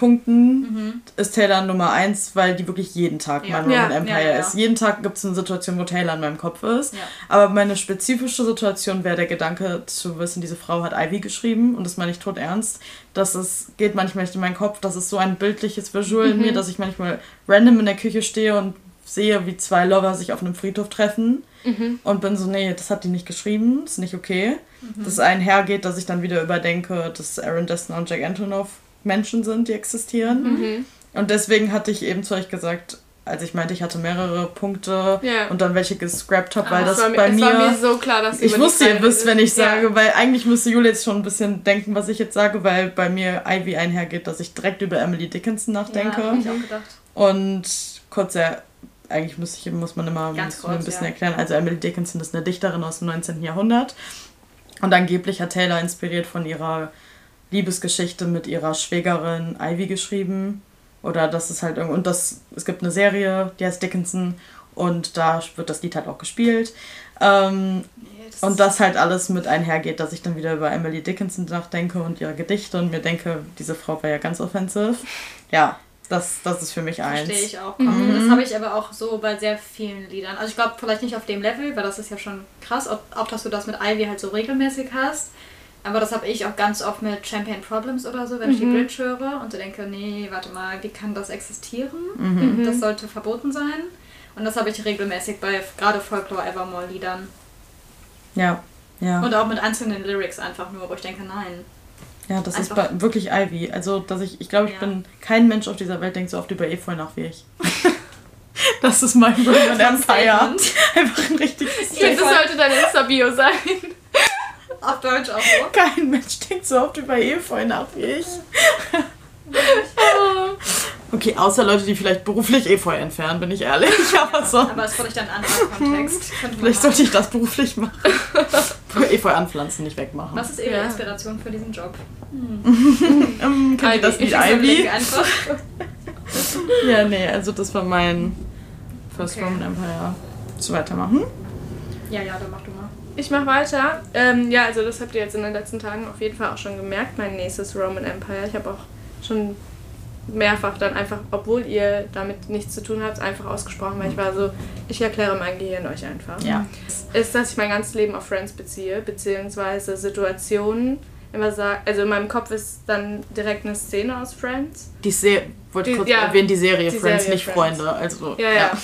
Speaker 1: Punkten
Speaker 2: Mhm.
Speaker 1: ist Taylor Nummer eins, weil die wirklich jeden Tag
Speaker 2: Ja.
Speaker 1: mein Roman
Speaker 3: Ja,
Speaker 1: Empire
Speaker 2: ja, ja.
Speaker 1: ist. Jeden Tag gibt es eine Situation, wo Taylor in meinem Kopf ist.
Speaker 2: Ja.
Speaker 1: Aber meine spezifische Situation wäre der Gedanke zu wissen, diese Frau hat Ivy geschrieben und das meine ich tot ernst. Das ist, geht manchmal nicht in meinen Kopf. Das ist so ein bildliches Visual in
Speaker 3: Mhm.
Speaker 1: mir, dass ich manchmal random in der Küche stehe und sehe, wie zwei Lover sich auf einem Friedhof treffen
Speaker 3: Mhm.
Speaker 1: und bin so, nee, das hat die nicht geschrieben, ist nicht okay.
Speaker 2: Mhm.
Speaker 1: Dass einhergeht, dass ich dann wieder überdenke, dass Aaron Dessner und Jack Antonoff Menschen sind, die existieren.
Speaker 3: Mhm.
Speaker 1: Und deswegen hatte ich eben zu euch gesagt, als ich meinte, ich hatte mehrere Punkte
Speaker 3: Ja.
Speaker 1: und dann welche gescrapt habe, weil
Speaker 3: Ah,
Speaker 1: das
Speaker 3: war mir,
Speaker 1: bei
Speaker 3: es
Speaker 1: mir.
Speaker 3: war mir so klar, dass
Speaker 1: ich wusste, ihr wisst, wenn ich sage, weil eigentlich müsste Julia jetzt schon ein bisschen denken, was ich jetzt sage, weil bei mir Ivy einhergeht, dass ich direkt über Emily Dickinson nachdenke.
Speaker 2: Ja, hab ich auch gedacht.
Speaker 1: Und kurz, ja, eigentlich muss, ich, muss man immer muss man ein
Speaker 2: kurz,
Speaker 1: bisschen
Speaker 2: ja.
Speaker 1: erklären. Also Emily Dickinson ist eine Dichterin aus dem 19. Jahrhundert. Und angeblich hat Taylor inspiriert von ihrer Liebesgeschichte mit ihrer Schwägerin Ivy geschrieben. Oder das ist halt irgend und das, es gibt eine Serie, die heißt Dickinson und da wird das Lied halt auch gespielt. Ähm,
Speaker 2: das
Speaker 1: und das halt alles mit einhergeht, dass ich dann wieder über Emily Dickinson nachdenke und ihre Gedichte und mir denke, diese Frau war ja ganz offensive. Ja, das, das ist für mich eins.
Speaker 2: Verstehe ich auch.
Speaker 1: Mhm.
Speaker 2: Das habe ich aber auch so bei sehr vielen Liedern. Also ich glaube vielleicht nicht auf dem Level, weil das ist ja schon krass, ob, auch dass du das mit Ivy halt so regelmäßig hast. Aber das habe ich auch ganz oft mit Champagne Problems oder so, wenn ich die
Speaker 3: Mhm.
Speaker 2: Bridge höre und so denke, nee, warte mal, wie kann das existieren?
Speaker 1: Mhm.
Speaker 2: Das sollte verboten sein. Und das habe ich regelmäßig bei gerade Folklore Evermore Liedern.
Speaker 1: Ja, ja.
Speaker 2: Und auch mit einzelnen Lyrics einfach nur, wo ich denke, nein.
Speaker 1: Ja, das ist
Speaker 2: Einfach-
Speaker 1: bei, wirklich Ivy. Also, dass ich, ich glaube, ich
Speaker 2: Ja.
Speaker 1: bin kein Mensch auf dieser Welt, denkt so oft über Efeu nach wie ich. das ist mein Roman Empire.
Speaker 2: Statement.
Speaker 1: Einfach ein richtiges
Speaker 3: Ich finde, das sollte dein Insta-Bio sein.
Speaker 2: Auf Deutsch auch so.
Speaker 1: Kein Mensch denkt so oft über Efeu nach wie ich. Okay, außer Leute, die vielleicht beruflich eh vorher entfernen, bin ich ehrlich. Aber so.
Speaker 2: Aber es ist vielleicht ein anderer Kontext.
Speaker 1: vielleicht sollte ich das beruflich machen. Efeu anpflanzen, nicht wegmachen.
Speaker 2: Was ist Ihre ja. Inspiration für diesen Job?
Speaker 1: Hm. um, kennt ihr das Lied Ivy? ja, nee, also das war mein First okay. Roman Empire. Zu weitermachen?
Speaker 2: Ja, ja, dann mach du.
Speaker 3: Ich mach weiter. Ähm, ja, also das habt ihr jetzt in den letzten Tagen auf jeden Fall auch schon gemerkt, mein nächstes Roman Empire. Ich habe auch schon mehrfach dann einfach, obwohl ihr damit nichts zu tun habt, einfach ausgesprochen, weil ich war so, ich erkläre mein Gehirn euch einfach.
Speaker 1: Ja.
Speaker 3: Ist, dass ich mein ganzes Leben auf Friends beziehe, beziehungsweise Situationen immer sage, also in meinem Kopf ist dann direkt eine Szene aus Friends.
Speaker 1: Die Serie, wollte kurz ja, erwähnen, die Serie die Friends, Serie nicht Friends. Freunde. Also,
Speaker 3: ja, ja. ja.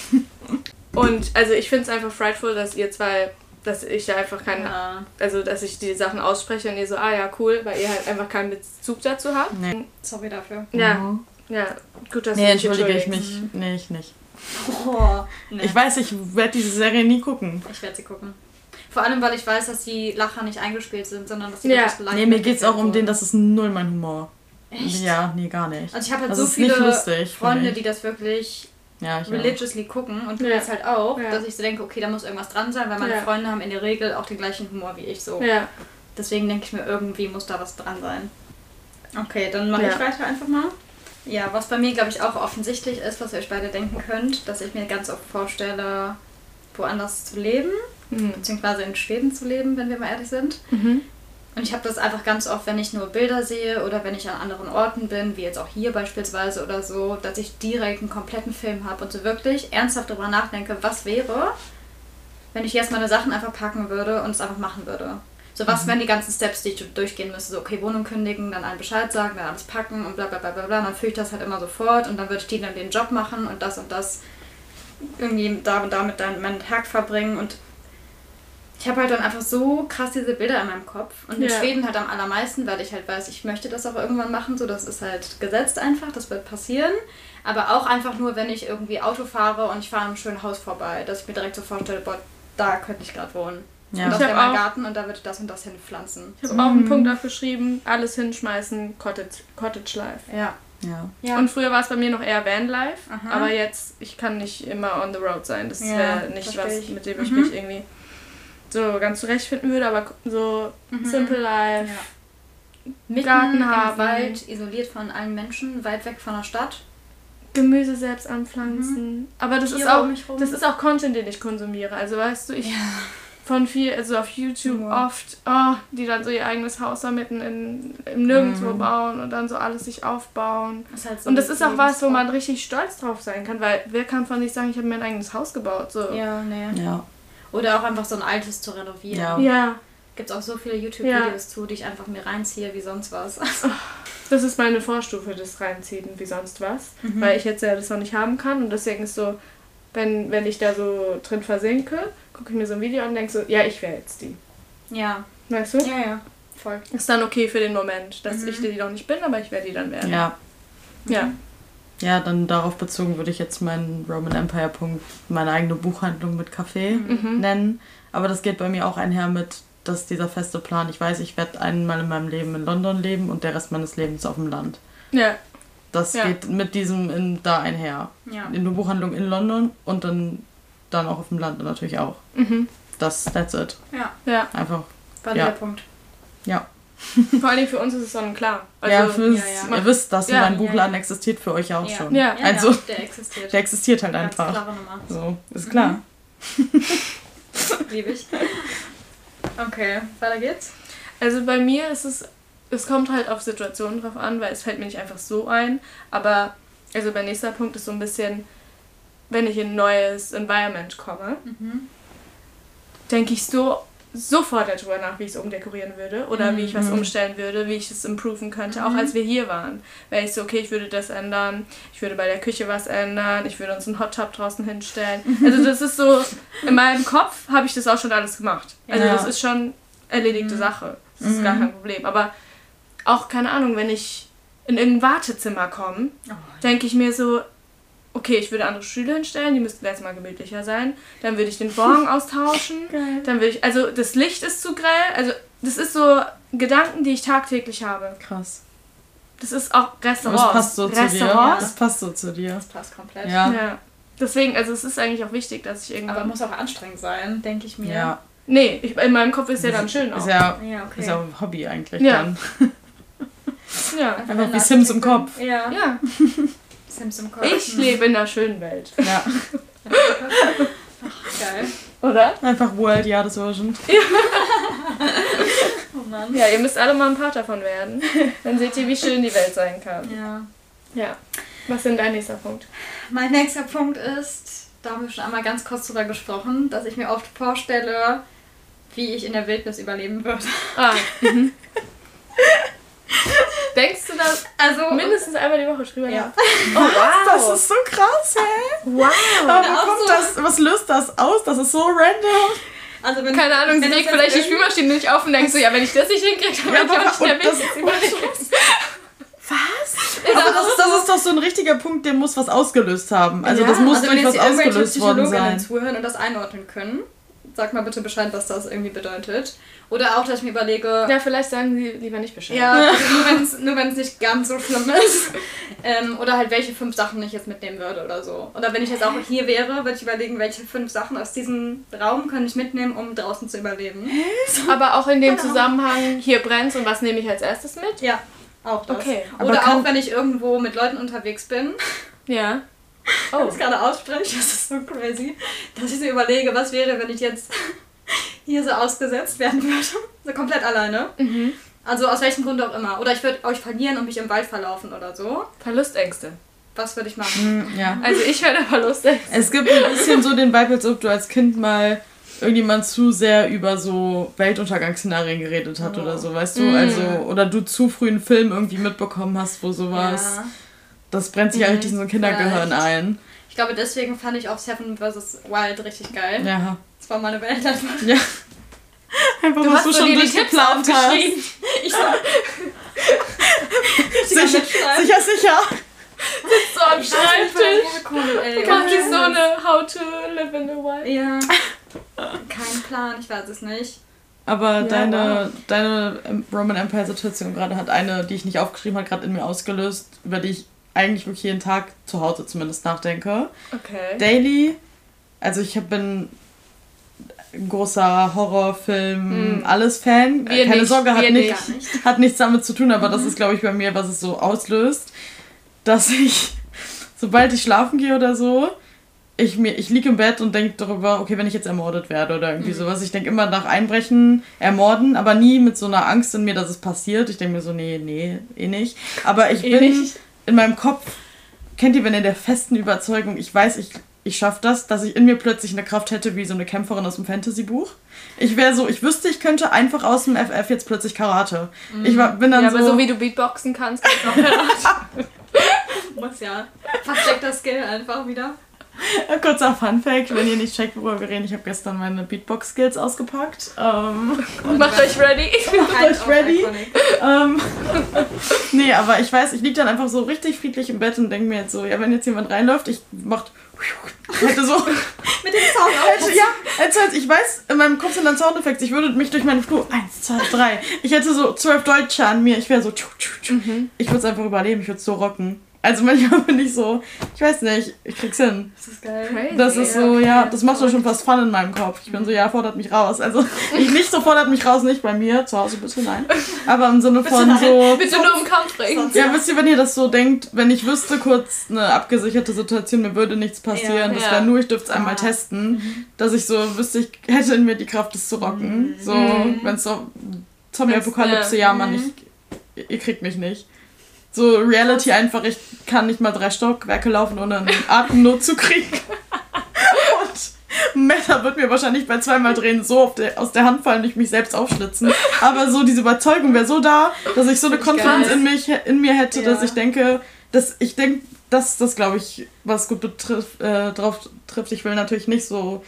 Speaker 3: Und also ich finde es einfach frightful, dass ihr zwei dass ich einfach keinen, ja. also dass ich die Sachen ausspreche und ihr so, ah ja, cool, weil ihr halt einfach keinen Bezug dazu habt.
Speaker 2: Nee. Sorry dafür.
Speaker 3: Ja. Mhm. Ja, gut, dass
Speaker 1: nee, du entschuldige ich mich. Nee, ich nicht. Oh, nee. Ich weiß, ich werde diese Serie nie gucken.
Speaker 2: Ich werde sie gucken. Vor allem, weil ich weiß, dass die Lacher nicht eingespielt sind, sondern dass sie
Speaker 1: ja. wirklich live Nee, mir geht es auch um den, das ist null mein Humor.
Speaker 2: Echt?
Speaker 1: Ja, nee, gar nicht.
Speaker 2: Also ich habe halt das so viele lustig, Freunde, die das wirklich ja, religiously auch. gucken und du ja. jetzt halt auch, ja. dass ich so denke, okay, da muss irgendwas dran sein, weil meine ja. Freunde haben in der Regel auch den gleichen Humor wie ich so.
Speaker 3: Ja.
Speaker 2: Deswegen denke ich mir, irgendwie muss da was dran sein. Okay, dann mache ich weiter einfach mal. Ja, was bei mir, glaube ich, auch offensichtlich ist, was ihr euch beide denken könnt, dass ich mir ganz oft vorstelle, woanders zu leben, mhm. beziehungsweise in Schweden zu leben, wenn wir mal ehrlich sind. Mhm. Und ich habe das einfach ganz oft, wenn ich nur Bilder sehe oder wenn ich an anderen Orten bin, wie jetzt auch hier beispielsweise oder so, dass ich direkt einen kompletten Film habe und so wirklich ernsthaft darüber nachdenke, was wäre, wenn ich jetzt meine Sachen einfach packen würde und es einfach machen würde. So, was mhm. wären die ganzen Steps, die ich durchgehen müsste? So, okay, Wohnung kündigen, dann allen Bescheid sagen, dann alles packen und bla bla bla bla bla. Dann fühle ich das halt immer sofort und dann würde ich die dann den Job machen und das und das irgendwie da und da mit meinen Tag verbringen und ich habe halt dann einfach so krass diese Bilder in meinem Kopf. Und in ja. Schweden halt am allermeisten, weil ich halt weiß, ich möchte das auch irgendwann machen. So, das ist halt gesetzt einfach, das wird passieren. Aber auch einfach nur, wenn ich irgendwie Auto fahre und ich fahre an einem schönen Haus vorbei, dass ich mir direkt so vorstelle, boah, da könnte ich gerade wohnen. Ja. Und das wäre mein Garten und da würde ich das und das hinpflanzen.
Speaker 3: Ich habe so. auch einen Punkt aufgeschrieben, alles hinschmeißen, Cottage, Cottage Life.
Speaker 2: Ja.
Speaker 1: Ja.
Speaker 3: ja. Und früher war es bei mir noch eher Vanlife, aber jetzt, ich kann nicht immer on the road sein. Das ja, wäre nicht was, mit dem ich mhm. mich irgendwie so ganz zurechtfinden würde, aber so mhm. Simple Life,
Speaker 2: ja. Mitten Garten haben. Wald, isoliert von allen Menschen, weit weg von der Stadt.
Speaker 3: Gemüse selbst anpflanzen. Mhm. Aber das ist auch das ist auch Content, den ich konsumiere. Also weißt du, ich ja. von viel, also auf YouTube ja. oft, oh, die dann so ihr eigenes Haus da mitten in, im Nirgendwo mhm. bauen und dann so alles sich aufbauen. Das halt so und das ist auch was, wo man richtig stolz drauf sein kann, weil wer kann von sich sagen, ich habe mir ein eigenes Haus gebaut? So.
Speaker 2: Ja, nee.
Speaker 1: Ja.
Speaker 2: Oder auch einfach so ein altes zu renovieren.
Speaker 3: Ja. ja.
Speaker 2: Gibt es auch so viele YouTube-Videos ja. zu, die ich einfach mir reinziehe wie sonst was.
Speaker 3: Das ist meine Vorstufe des Reinziehen wie sonst was. Mhm. Weil ich jetzt ja das noch nicht haben kann. Und deswegen ist so, wenn, wenn ich da so drin versinke, gucke ich mir so ein Video an und denke so, ja, ich wäre jetzt die.
Speaker 2: Ja.
Speaker 3: Weißt du?
Speaker 2: Ja, ja.
Speaker 3: Voll. Ist dann okay für den Moment, dass mhm. ich die noch nicht bin, aber ich werde die dann werden.
Speaker 1: Ja.
Speaker 3: Ja. Mhm.
Speaker 1: Ja, dann darauf bezogen würde ich jetzt meinen Roman Empire Punkt meine eigene Buchhandlung mit Kaffee mhm. nennen. Aber das geht bei mir auch einher mit, dass dieser feste Plan, ich weiß, ich werde einmal in meinem Leben in London leben und der Rest meines Lebens auf dem Land.
Speaker 3: Ja.
Speaker 1: Das ja. geht mit diesem in, da einher.
Speaker 2: Ja.
Speaker 1: In der Buchhandlung in London und dann, dann auch auf dem Land natürlich auch.
Speaker 3: Mhm.
Speaker 1: Das, that's it.
Speaker 2: Ja.
Speaker 3: ja.
Speaker 1: Einfach.
Speaker 2: War ja. der Punkt.
Speaker 1: Ja.
Speaker 3: Vor allem für uns ist es sonnenklar.
Speaker 1: Also, ja, fürs, ja, ja. ihr wisst, dass ja, mein Buchladen existiert für euch auch schon.
Speaker 3: Ja,
Speaker 1: also,
Speaker 2: der existiert.
Speaker 1: Der existiert halt einfach.
Speaker 2: Klare Nummer.
Speaker 1: So, ist klar.
Speaker 2: Mhm. Liebe ich. Okay, weiter geht's.
Speaker 3: Also bei mir ist es, es kommt halt auf Situationen drauf an, weil es fällt mir nicht einfach so ein. Aber, also mein nächster Punkt ist so ein bisschen, wenn ich in ein neues Environment komme, mhm. denke ich so sofort darüber nach, wie ich es umdekorieren würde oder mhm. wie ich was mhm. umstellen würde, wie ich es improven könnte, mhm. auch als wir hier waren. Wäre ich so, okay, ich würde das ändern, ich würde bei der Küche was ändern, ich würde uns einen Hot Tub draußen hinstellen. Also das ist so, in meinem Kopf habe ich das auch schon alles gemacht. Also ja. das ist schon erledigte mhm. Sache. Das ist gar mhm. kein Problem. Aber auch, keine Ahnung, wenn ich in irgendein Wartezimmer komme, oh. denke ich mir so, okay, ich würde andere Stühle hinstellen, die müssten jetzt mal gemütlicher sein. Dann würde ich den Vorhang austauschen. Geil. Dann würde ich, also das Licht ist zu grell. Also das ist so Gedanken, die ich tagtäglich habe.
Speaker 1: Krass.
Speaker 3: Das ist auch Restaurant.
Speaker 1: Das passt so zu dir.
Speaker 3: Restaurants.
Speaker 1: Das passt so zu dir.
Speaker 2: Das passt komplett.
Speaker 1: Ja.
Speaker 3: Ja. Deswegen, also es ist eigentlich auch wichtig, dass ich irgendwann.
Speaker 2: Aber muss auch anstrengend sein, denke ich mir.
Speaker 1: Ja.
Speaker 3: nee, ich, in meinem Kopf ist ja dann schön auch.
Speaker 1: Ist ja,
Speaker 2: Ja, okay.
Speaker 1: ist ja ein Hobby eigentlich
Speaker 3: Ja.
Speaker 1: dann.
Speaker 3: ja.
Speaker 1: Einfach wie Sims im Kopf.
Speaker 2: Ja.
Speaker 3: ja.
Speaker 2: Sims im Kopf.
Speaker 3: Ich lebe in einer schönen Welt.
Speaker 1: Ja.
Speaker 2: Geil.
Speaker 3: Oder?
Speaker 1: Einfach World Jahresversion.
Speaker 2: Oh Mann.
Speaker 3: Ja, ihr müsst alle mal ein Part davon werden. Dann seht ihr, wie schön die Welt sein kann.
Speaker 2: Ja.
Speaker 3: Ja. Was ist denn dein nächster Punkt?
Speaker 2: Mein nächster Punkt ist, da haben wir schon einmal ganz kurz drüber gesprochen, dass ich mir oft vorstelle, wie ich in der Wildnis überleben würde.
Speaker 3: Ah. Mhm. Denkst du das
Speaker 2: Also,
Speaker 3: mindestens einmal die Woche drüber
Speaker 2: Ja.
Speaker 3: Oh, wow.
Speaker 1: Das ist so krass, hä?
Speaker 3: wow.
Speaker 1: Aber
Speaker 2: so-
Speaker 1: das, was löst das aus? Das ist so random.
Speaker 2: also wenn,
Speaker 3: Keine Ahnung, sie legt vielleicht die Spülmaschine nicht auf und denkst so, ja, wenn ich das nicht hinkriege, dann
Speaker 1: Ja,
Speaker 3: bin ich auch nicht
Speaker 1: das-
Speaker 3: überleben.
Speaker 1: Was? Aber das, das ist doch so ein richtiger Punkt, der muss was ausgelöst haben. Also
Speaker 2: Ja,
Speaker 1: das muss
Speaker 2: also wenn
Speaker 1: durch
Speaker 2: jetzt
Speaker 1: was ausgelöst worden sein.
Speaker 2: zuhören und das einordnen können, sag mal bitte Bescheid, was das irgendwie bedeutet. Oder auch, dass ich mir überlege,
Speaker 3: Ja, vielleicht sagen sie lieber nicht Bescheid.
Speaker 2: Ja, also nur wenn es nicht ganz so schlimm ist. Ähm, oder halt welche fünf Sachen ich jetzt mitnehmen würde oder so. Oder wenn ich jetzt auch hier wäre, würde ich überlegen, welche fünf Sachen aus diesem Raum kann ich mitnehmen, um draußen zu überleben.
Speaker 3: Aber auch in dem Zusammenhang, hier brennt und was nehme ich als erstes mit?
Speaker 2: Ja, auch das.
Speaker 3: Okay.
Speaker 2: Oder auch wenn ich irgendwo mit Leuten unterwegs bin,
Speaker 3: Ja.
Speaker 2: Oh. Das gerade ausspreche, das ist so crazy, dass ich so überlege, was wäre, wenn ich jetzt hier so ausgesetzt werden würde. So komplett alleine.
Speaker 3: Mhm.
Speaker 2: Also aus welchem Grund auch immer. Oder ich würde euch verlieren und mich im Wald verlaufen oder so.
Speaker 3: Verlustängste.
Speaker 2: Was würde ich machen?
Speaker 1: Hm, ja.
Speaker 3: Also ich höre da Verlustängste.
Speaker 1: Es gibt ein bisschen so den Vibe, als ob du als Kind mal irgendjemand zu sehr über so Weltuntergangsszenarien geredet hat
Speaker 2: Oh.
Speaker 1: oder so, weißt du?
Speaker 3: Mm.
Speaker 1: Also, oder du zu früh einen Film irgendwie mitbekommen hast, wo sowas.
Speaker 2: Ja.
Speaker 1: Das brennt sich ja
Speaker 3: Mhm.
Speaker 1: richtig in so ein Kindergehirn
Speaker 2: Vielleicht.
Speaker 1: ein.
Speaker 2: Ich glaube, deswegen fand ich auch Seven vs. Wild richtig geil.
Speaker 1: Ja.
Speaker 2: Das war meine Welt einfach.
Speaker 1: Ja. Einfach
Speaker 3: Du
Speaker 1: was
Speaker 3: hast
Speaker 1: du
Speaker 3: so
Speaker 1: schon
Speaker 3: dir die Tipps
Speaker 1: durchgeplant hast.
Speaker 3: aufgeschrieben.
Speaker 2: Ich so,
Speaker 1: Sicher, sicher, sicher.
Speaker 3: So am Schreibtisch.
Speaker 2: Cool, ey.
Speaker 3: Macht die so eine How to live in the wild.
Speaker 2: Ja. Kein Plan, ich weiß es nicht.
Speaker 1: Aber
Speaker 3: Ja,
Speaker 1: deine, deine Roman Empire Situation gerade hat eine, die ich nicht aufgeschrieben habe, gerade in mir ausgelöst, über die ich eigentlich wirklich jeden Tag zu Hause zumindest nachdenke.
Speaker 3: Okay.
Speaker 1: Daily, also ich bin ein großer Horrorfilm,
Speaker 3: Mm.
Speaker 1: alles Fan.
Speaker 3: Wir
Speaker 1: Keine
Speaker 3: nicht,
Speaker 1: Sorge, hat, nicht,
Speaker 2: nicht.
Speaker 1: hat nichts damit zu tun, aber das ist, glaube ich, bei mir, was es so auslöst, dass ich, sobald ich schlafen gehe oder so, ich, mir, ich liege im Bett und denke darüber, okay, wenn ich jetzt ermordet werde oder irgendwie sowas. Ich denke immer nach Einbrechen, Ermorden, aber nie mit so einer Angst in mir, dass es passiert. Ich denke mir so, nee, nee, eh nicht. Aber ich
Speaker 3: Eh
Speaker 1: bin
Speaker 3: nicht.
Speaker 1: In meinem Kopf, kennt ihr, wenn in der festen Überzeugung, ich weiß, ich, ich schaffe das, dass ich in mir plötzlich eine Kraft hätte wie so eine Kämpferin aus dem Fantasy-Buch. Ich wäre so, ich wüsste, ich könnte einfach aus dem FF jetzt plötzlich Karate. Ich war, bin dann
Speaker 3: Ja,
Speaker 1: so,
Speaker 3: aber so wie du Beatboxen kannst, kannst du auch Karate.
Speaker 2: Muss ja. Versteckter Skill einfach wieder.
Speaker 1: Kurzer Funfact, wenn ihr nicht checkt, worüber wir reden. Ich habe gestern meine Beatbox-Skills ausgepackt. Ähm,
Speaker 3: Macht euch ready.
Speaker 1: Macht euch ready. ähm, nee, aber ich weiß, ich liege dann einfach so richtig friedlich im Bett und denke mir jetzt so, ja, wenn jetzt jemand reinläuft, ich macht hätte so
Speaker 2: Mit dem Sound
Speaker 1: hätte, ja, als, als ich weiß, in meinem Kopf sind dann Soundeffekte, ich würde mich durch meinen Flur, eins, zwei, drei, ich hätte so zwölf Deutsche an mir, ich wäre so, tschu, tschu, tschu. ich würde es einfach überleben, ich würde es so rocken. Also manchmal bin ich so, ich weiß nicht, ich krieg's hin.
Speaker 2: Das ist geil.
Speaker 3: Crazy.
Speaker 1: Das ist so, ja, das macht doch schon fast Fun in meinem Kopf. Ich bin so, ja, fordert mich raus. Also, ich nicht so fordert mich raus, nicht bei mir, zu Hause bitte nein. Aber im Sinne von
Speaker 2: nein.
Speaker 1: so.
Speaker 3: Bitte nur im Kampf bringen.
Speaker 1: Ja, wisst ihr, wenn ihr das so denkt, wenn ich wüsste kurz eine abgesicherte Situation, mir würde nichts passieren,
Speaker 2: Ja.
Speaker 1: das
Speaker 3: Ja.
Speaker 1: wäre nur, ich dürfte es einmal
Speaker 2: Ah.
Speaker 1: testen, dass ich so wüsste, ich hätte in mir die Kraft, das zu rocken. So, wenn es so Zombie-Apokalypse, ja, Mann, ich, ihr kriegt mich nicht. So Reality einfach, ich kann nicht mal drei Stockwerke laufen, ohne einen Atemnot zu kriegen. Und Meta wird mir wahrscheinlich bei zweimal drehen so der, aus der Hand fallen und ich mich selbst aufschlitzen. Aber so diese Überzeugung wäre so da, dass ich so eine Konfidenz in, mich, in mir hätte,
Speaker 2: Ja.
Speaker 1: dass ich denke, dass ich denke, dass das, glaube ich, was gut betrifft, äh, drauf trifft. Ich will natürlich nicht so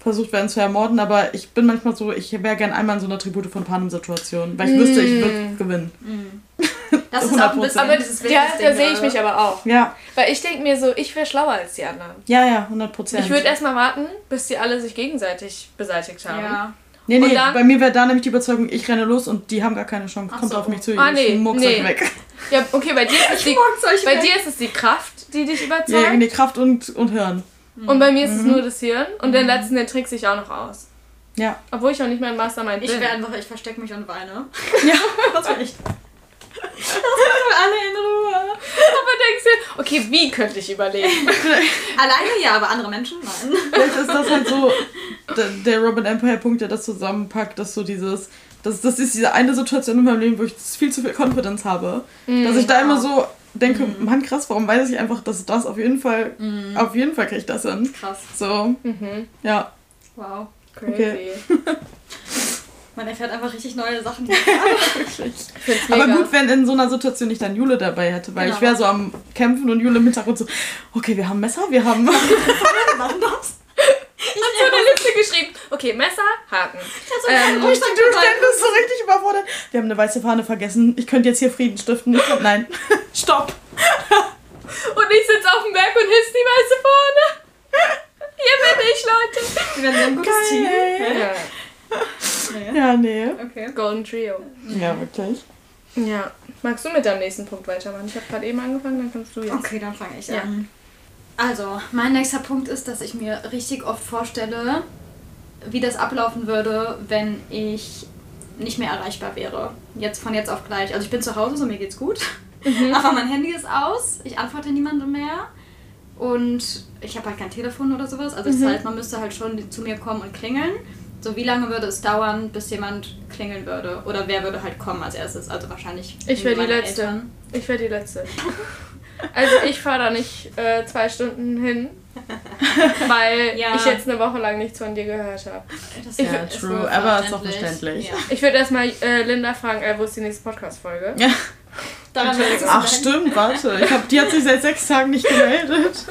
Speaker 1: versucht werden zu ermorden, aber ich bin manchmal so, ich wäre gern einmal in so einer Tribute von Panem-Situation, weil ich wüsste, ich würde gewinnen.
Speaker 2: Das ist auch ein
Speaker 1: 100%.
Speaker 2: bisschen
Speaker 3: Aber
Speaker 2: dieses
Speaker 3: ja,
Speaker 2: Wildnisding
Speaker 3: da sehe ich
Speaker 2: gerade.
Speaker 3: mich aber auch.
Speaker 1: Ja,
Speaker 3: Weil ich denke mir so, ich wäre schlauer als die anderen.
Speaker 1: ja, ja, 100 Prozent.
Speaker 3: Ich würde erstmal warten, bis die alle sich gegenseitig beseitigt haben.
Speaker 2: Ja.
Speaker 1: Nee, nee,
Speaker 3: dann-
Speaker 1: bei mir wäre da nämlich die Überzeugung, ich renne los und die haben gar keine Chance. Kommt
Speaker 2: so.
Speaker 1: auf mich zu,
Speaker 3: Ah,
Speaker 1: ich
Speaker 3: nee,
Speaker 1: muck's
Speaker 3: nee.
Speaker 1: euch weg.
Speaker 3: Ja, okay, bei dir ist es die, bei
Speaker 2: weg.
Speaker 3: dir ist es die Kraft, die dich
Speaker 1: Ja,
Speaker 3: überzeugt.
Speaker 1: nee, Kraft und, und Hirn.
Speaker 3: Und bei mir ist es nur das Hirn. Und den letzten, den trickse ich auch noch aus.
Speaker 1: Ja.
Speaker 3: Obwohl ich auch nicht mein Mastermind
Speaker 2: Ich
Speaker 3: bin.
Speaker 2: wäre einfach, ich verstecke mich und weine.
Speaker 1: Ja.
Speaker 2: Das will ich. Lass mich alle in Ruhe.
Speaker 3: Aber denkst du, okay, wie könnte ich überleben?
Speaker 2: Alleine ja, aber andere Menschen nein.
Speaker 1: Vielleicht ist das halt so der, der Robin Empire Punkt, der das zusammenpackt, dass so dieses. Das, das ist diese eine Situation in meinem Leben, wo ich viel zu viel Confidence habe. Dass ich da immer so denke, Mann krass, warum weiß ich einfach, dass das auf jeden Fall, auf jeden Fall kriege ich das hin.
Speaker 2: Krass.
Speaker 1: So,
Speaker 3: Mhm.
Speaker 1: ja.
Speaker 2: Wow.
Speaker 3: Crazy.
Speaker 1: Okay.
Speaker 2: Man erfährt einfach richtig neue Sachen.
Speaker 1: Aber gut, wenn in so einer Situation ich dann Jule dabei hätte, weil
Speaker 2: Genau.
Speaker 1: ich wäre so am Kämpfen und Jule im Hintergrund so, okay, wir haben Messer, wir haben.
Speaker 2: Warum das?
Speaker 3: Hab so eine Liste geschrieben. Okay, Messer, Haken. Ähm,
Speaker 1: Und ich dann du bist so richtig überfordert. Wir haben eine weiße Fahne vergessen. Ich könnte jetzt hier Frieden stiften. Ich glaub, nein. Stopp.
Speaker 3: Und ich sitze auf dem Berg und hiss die weiße Fahne. Hier bin ich, Leute.
Speaker 2: Wir werden ein gutes Team.
Speaker 1: Geil.
Speaker 2: Nee.
Speaker 1: Ja, nee.
Speaker 2: Okay.
Speaker 3: Golden Trio.
Speaker 1: Ja, wirklich.
Speaker 3: Ja. Magst du mit deinem nächsten Punkt weitermachen? Ich habe gerade eben angefangen, dann kannst du jetzt.
Speaker 2: Okay, dann fange ich
Speaker 3: Ja.
Speaker 2: Also, mein nächster Punkt ist, dass ich mir richtig oft vorstelle, wie das ablaufen würde, wenn ich nicht mehr erreichbar wäre. Jetzt von jetzt auf gleich. Also ich bin zu Hause, so mir geht's gut. Aber mein Handy ist aus, ich antworte niemandem mehr. Und ich habe halt kein Telefon oder sowas. Also das heißt, man müsste halt schon zu mir kommen und klingeln. So, wie lange würde es dauern, bis jemand klingeln würde? Oder wer würde halt kommen als erstes? Also wahrscheinlich.
Speaker 3: Ich wäre die Letzte.
Speaker 2: Eltern.
Speaker 3: Ich wäre die Letzte. Also ich fahre da nicht äh, zwei Stunden hin, weil
Speaker 2: Ja.
Speaker 3: ich jetzt eine Woche lang nichts von dir gehört habe.
Speaker 2: Das
Speaker 3: Ich-
Speaker 2: ist
Speaker 1: Ja,
Speaker 2: ist
Speaker 1: true. Aber ist auch verständlich.
Speaker 2: Ja.
Speaker 3: Ich würde erstmal äh, Linda fragen, äh, wo ist die nächste Podcast-Folge?
Speaker 1: Ja.
Speaker 2: Daran
Speaker 1: Ach, stimmt, warte. Ich hab, die hat sich seit sechs Tagen nicht gemeldet.